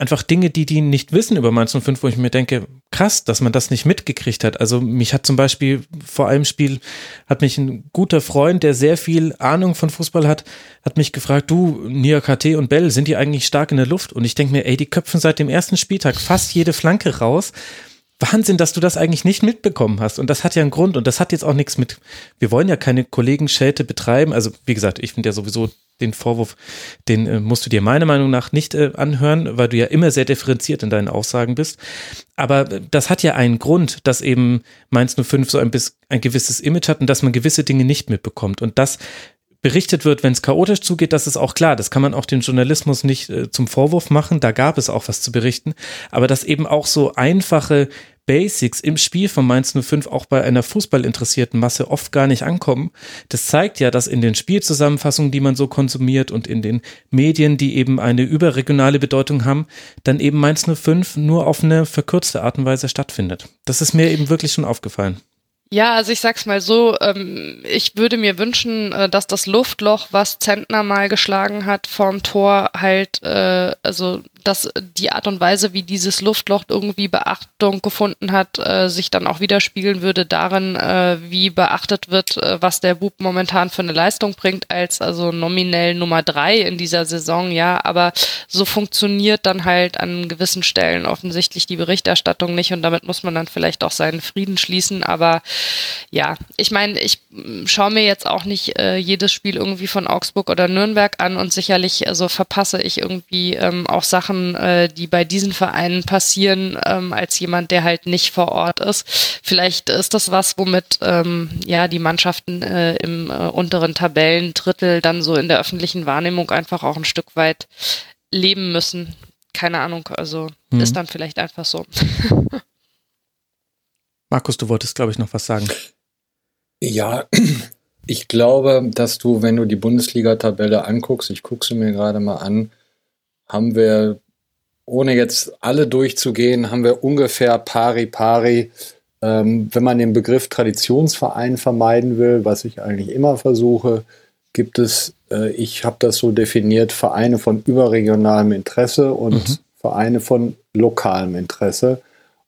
einfach Dinge, die die nicht wissen über Mainz 05, wo ich mir denke, krass, dass man das nicht mitgekriegt hat. Also mich hat zum Beispiel vor einem Spiel, hat mich ein guter Freund, der sehr viel Ahnung von Fußball hat, hat mich gefragt, du, Nia KT und Bell, sind die eigentlich stark in der Luft? Und ich denke mir, ey, die köpfen seit dem ersten Spieltag fast jede Flanke raus. Wahnsinn, dass du das eigentlich nicht mitbekommen hast. Und das hat ja einen Grund. Und das hat jetzt auch nichts mit, wir wollen ja keine Kollegenschelte betreiben. Also, wie gesagt, ich finde ja sowieso den Vorwurf, den äh, musst du dir meiner Meinung nach nicht äh, anhören, weil du ja immer sehr differenziert in deinen Aussagen bist. Aber äh, das hat ja einen Grund, dass eben Mainz 05 so ein, bis, ein gewisses Image hat und dass man gewisse Dinge nicht mitbekommt. Und das berichtet wird, wenn es chaotisch zugeht, das ist auch klar. Das kann man auch dem Journalismus nicht äh, zum Vorwurf machen. Da gab es auch was zu berichten. Aber dass eben auch so einfache Basics im Spiel von Mainz 05 auch bei einer fußballinteressierten Masse oft gar nicht ankommen. Das zeigt ja, dass in den Spielzusammenfassungen, die man so konsumiert und in den Medien, die eben eine überregionale Bedeutung haben, dann eben Mainz 05 nur auf eine verkürzte Art und Weise stattfindet. Das ist mir eben wirklich schon aufgefallen. Ja, also ich sag's mal so, ähm, ich würde mir wünschen, äh, dass das Luftloch, was Zentner mal geschlagen hat vorm Tor, halt, äh, also dass die Art und Weise, wie dieses Luftloch irgendwie Beachtung gefunden hat, äh, sich dann auch widerspiegeln würde darin, äh, wie beachtet wird, äh, was der Bub momentan für eine Leistung bringt, als also nominell Nummer drei in dieser Saison, ja, aber so funktioniert dann halt an gewissen Stellen offensichtlich die Berichterstattung nicht und damit muss man dann vielleicht auch seinen Frieden schließen, aber ja, ich meine, ich mm, schaue mir jetzt auch nicht äh, jedes Spiel irgendwie von Augsburg oder Nürnberg an und sicherlich also verpasse ich irgendwie ähm, auch Sachen, Sachen, äh, die bei diesen Vereinen passieren, ähm, als jemand, der halt nicht vor Ort ist. Vielleicht ist das was, womit ähm, ja die Mannschaften äh, im äh, unteren Tabellendrittel dann so in der öffentlichen Wahrnehmung einfach auch ein Stück weit leben müssen. Keine Ahnung, also mhm. ist dann vielleicht einfach so. Markus, du wolltest, glaube ich, noch was sagen. Ja, ich glaube, dass du, wenn du die Bundesliga-Tabelle anguckst, ich gucke sie mir gerade mal an, haben wir, ohne jetzt alle durchzugehen, haben wir ungefähr pari pari. Ähm, wenn man den Begriff Traditionsverein vermeiden will, was ich eigentlich immer versuche, gibt es, äh, ich habe das so definiert, Vereine von überregionalem Interesse und mhm. Vereine von lokalem Interesse.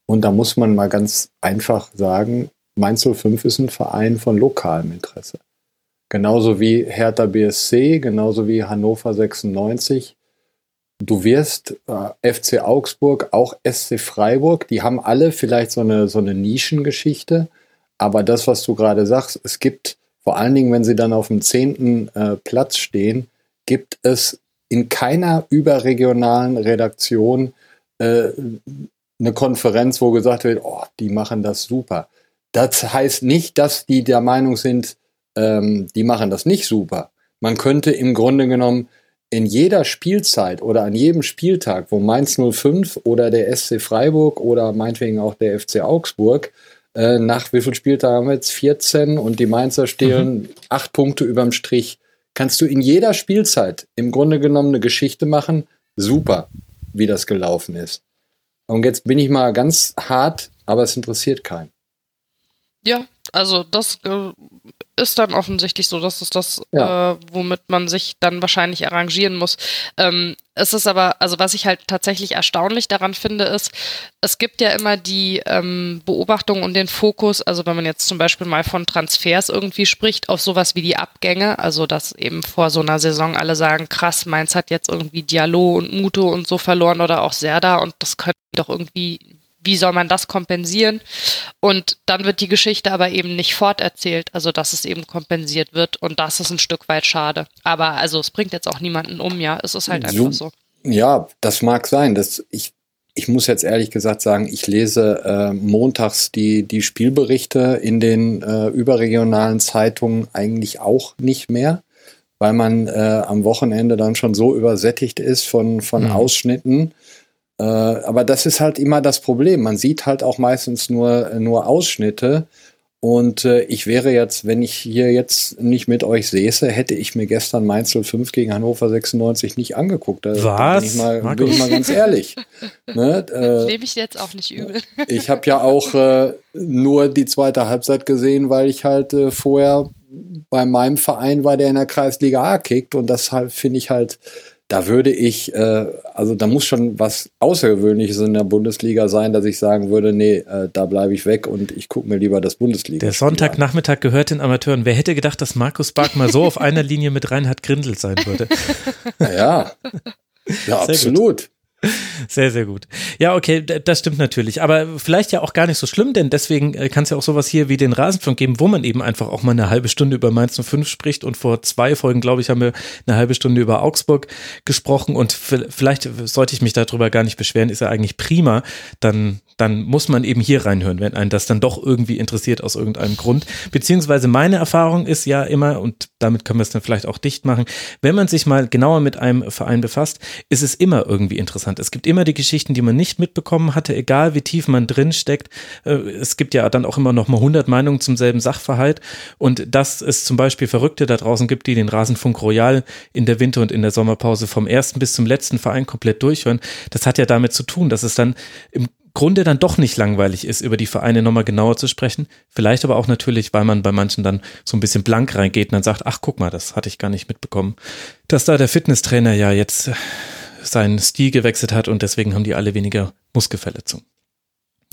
Und da muss man mal ganz einfach sagen, Mainz 05 ist ein Verein von lokalem Interesse. Genauso wie Hertha BSC, genauso wie Hannover 96. Du wirst äh, FC Augsburg, auch SC Freiburg, die haben alle vielleicht so eine, so eine Nischengeschichte. Aber das, was du gerade sagst, es gibt vor allen Dingen, wenn sie dann auf dem zehnten äh, Platz stehen, gibt es in keiner überregionalen Redaktion äh, eine Konferenz, wo gesagt wird, oh, die machen das super. Das heißt nicht, dass die der Meinung sind, ähm, die machen das nicht super. Man könnte im Grunde genommen in jeder Spielzeit oder an jedem Spieltag, wo Mainz 05 oder der SC Freiburg oder meinetwegen auch der FC Augsburg äh, nach wie viel Spieltagen haben wir jetzt? 14 und die Mainzer stehlen mhm. acht Punkte überm Strich. Kannst du in jeder Spielzeit im Grunde genommen eine Geschichte machen? Super, wie das gelaufen ist. Und jetzt bin ich mal ganz hart, aber es interessiert keinen. Ja, also das äh, ist dann offensichtlich so, dass es das, ja. äh, womit man sich dann wahrscheinlich arrangieren muss. Ähm, es ist aber, also was ich halt tatsächlich erstaunlich daran finde, ist, es gibt ja immer die ähm, Beobachtung und den Fokus, also wenn man jetzt zum Beispiel mal von Transfers irgendwie spricht, auf sowas wie die Abgänge, also dass eben vor so einer Saison alle sagen, krass, Mainz hat jetzt irgendwie Dialog und Muto und so verloren oder auch Serda und das könnte doch irgendwie wie soll man das kompensieren? Und dann wird die Geschichte aber eben nicht forterzählt, also dass es eben kompensiert wird und das ist ein Stück weit schade. Aber also es bringt jetzt auch niemanden um, ja, es ist halt einfach so. Ja, das mag sein. Das, ich, ich muss jetzt ehrlich gesagt sagen, ich lese äh, montags die, die Spielberichte in den äh, überregionalen Zeitungen eigentlich auch nicht mehr, weil man äh, am Wochenende dann schon so übersättigt ist von, von mhm. Ausschnitten äh, aber das ist halt immer das Problem. Man sieht halt auch meistens nur, nur Ausschnitte. Und äh, ich wäre jetzt, wenn ich hier jetzt nicht mit euch säße, hätte ich mir gestern Mainz 05 gegen Hannover 96 nicht angeguckt. Da, Was? bin ich mal, bin ich mal ganz ehrlich. ne? äh, Nehme ich jetzt auch nicht übel. ich habe ja auch äh, nur die zweite Halbzeit gesehen, weil ich halt äh, vorher bei meinem Verein war, der in der Kreisliga A kickt. Und das halt finde ich halt da würde ich, äh, also da muss schon was Außergewöhnliches in der Bundesliga sein, dass ich sagen würde, nee, äh, da bleibe ich weg und ich gucke mir lieber das Bundesliga. Der Sonntagnachmittag gehört den Amateuren. Wer hätte gedacht, dass Markus Bark mal so auf einer Linie mit Reinhard Grindel sein würde? ja, ja, absolut. Sehr, sehr gut. Ja, okay, das stimmt natürlich. Aber vielleicht ja auch gar nicht so schlimm, denn deswegen äh, kann es ja auch sowas hier wie den Rasenfunk geben, wo man eben einfach auch mal eine halbe Stunde über Mainz 05 spricht. Und vor zwei Folgen, glaube ich, haben wir eine halbe Stunde über Augsburg gesprochen. Und vielleicht sollte ich mich darüber gar nicht beschweren, ist ja eigentlich prima. Dann dann muss man eben hier reinhören, wenn einen das dann doch irgendwie interessiert aus irgendeinem Grund. Beziehungsweise meine Erfahrung ist ja immer, und damit können wir es dann vielleicht auch dicht machen, wenn man sich mal genauer mit einem Verein befasst, ist es immer irgendwie interessant. Es gibt immer die Geschichten, die man nicht mitbekommen hatte, egal wie tief man drin steckt. Äh, es gibt ja dann auch immer noch mal 100 Meinungen zum selben Sachverhalt. Und dass es zum Beispiel Verrückte da draußen gibt, die den Rasenfunk Royal in der Winter- und in der Sommerpause vom ersten bis zum letzten Verein komplett durchhören, das hat ja damit zu tun, dass es dann im Grunde dann doch nicht langweilig ist, über die Vereine nochmal genauer zu sprechen. Vielleicht aber auch natürlich, weil man bei manchen dann so ein bisschen blank reingeht und dann sagt, ach guck mal, das hatte ich gar nicht mitbekommen. Dass da der Fitnesstrainer ja jetzt seinen Stil gewechselt hat und deswegen haben die alle weniger Muskelverletzungen.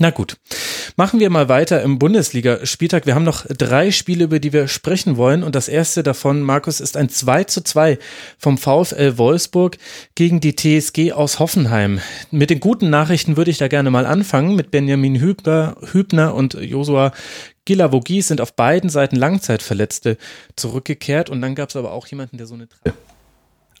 Na gut, machen wir mal weiter im Bundesliga-Spieltag. Wir haben noch drei Spiele, über die wir sprechen wollen. Und das erste davon, Markus, ist ein 2 zu 2 vom VfL Wolfsburg gegen die TSG aus Hoffenheim. Mit den guten Nachrichten würde ich da gerne mal anfangen. Mit Benjamin Hübner, Hübner und Josua Gilavogi sind auf beiden Seiten Langzeitverletzte zurückgekehrt. Und dann gab es aber auch jemanden, der so eine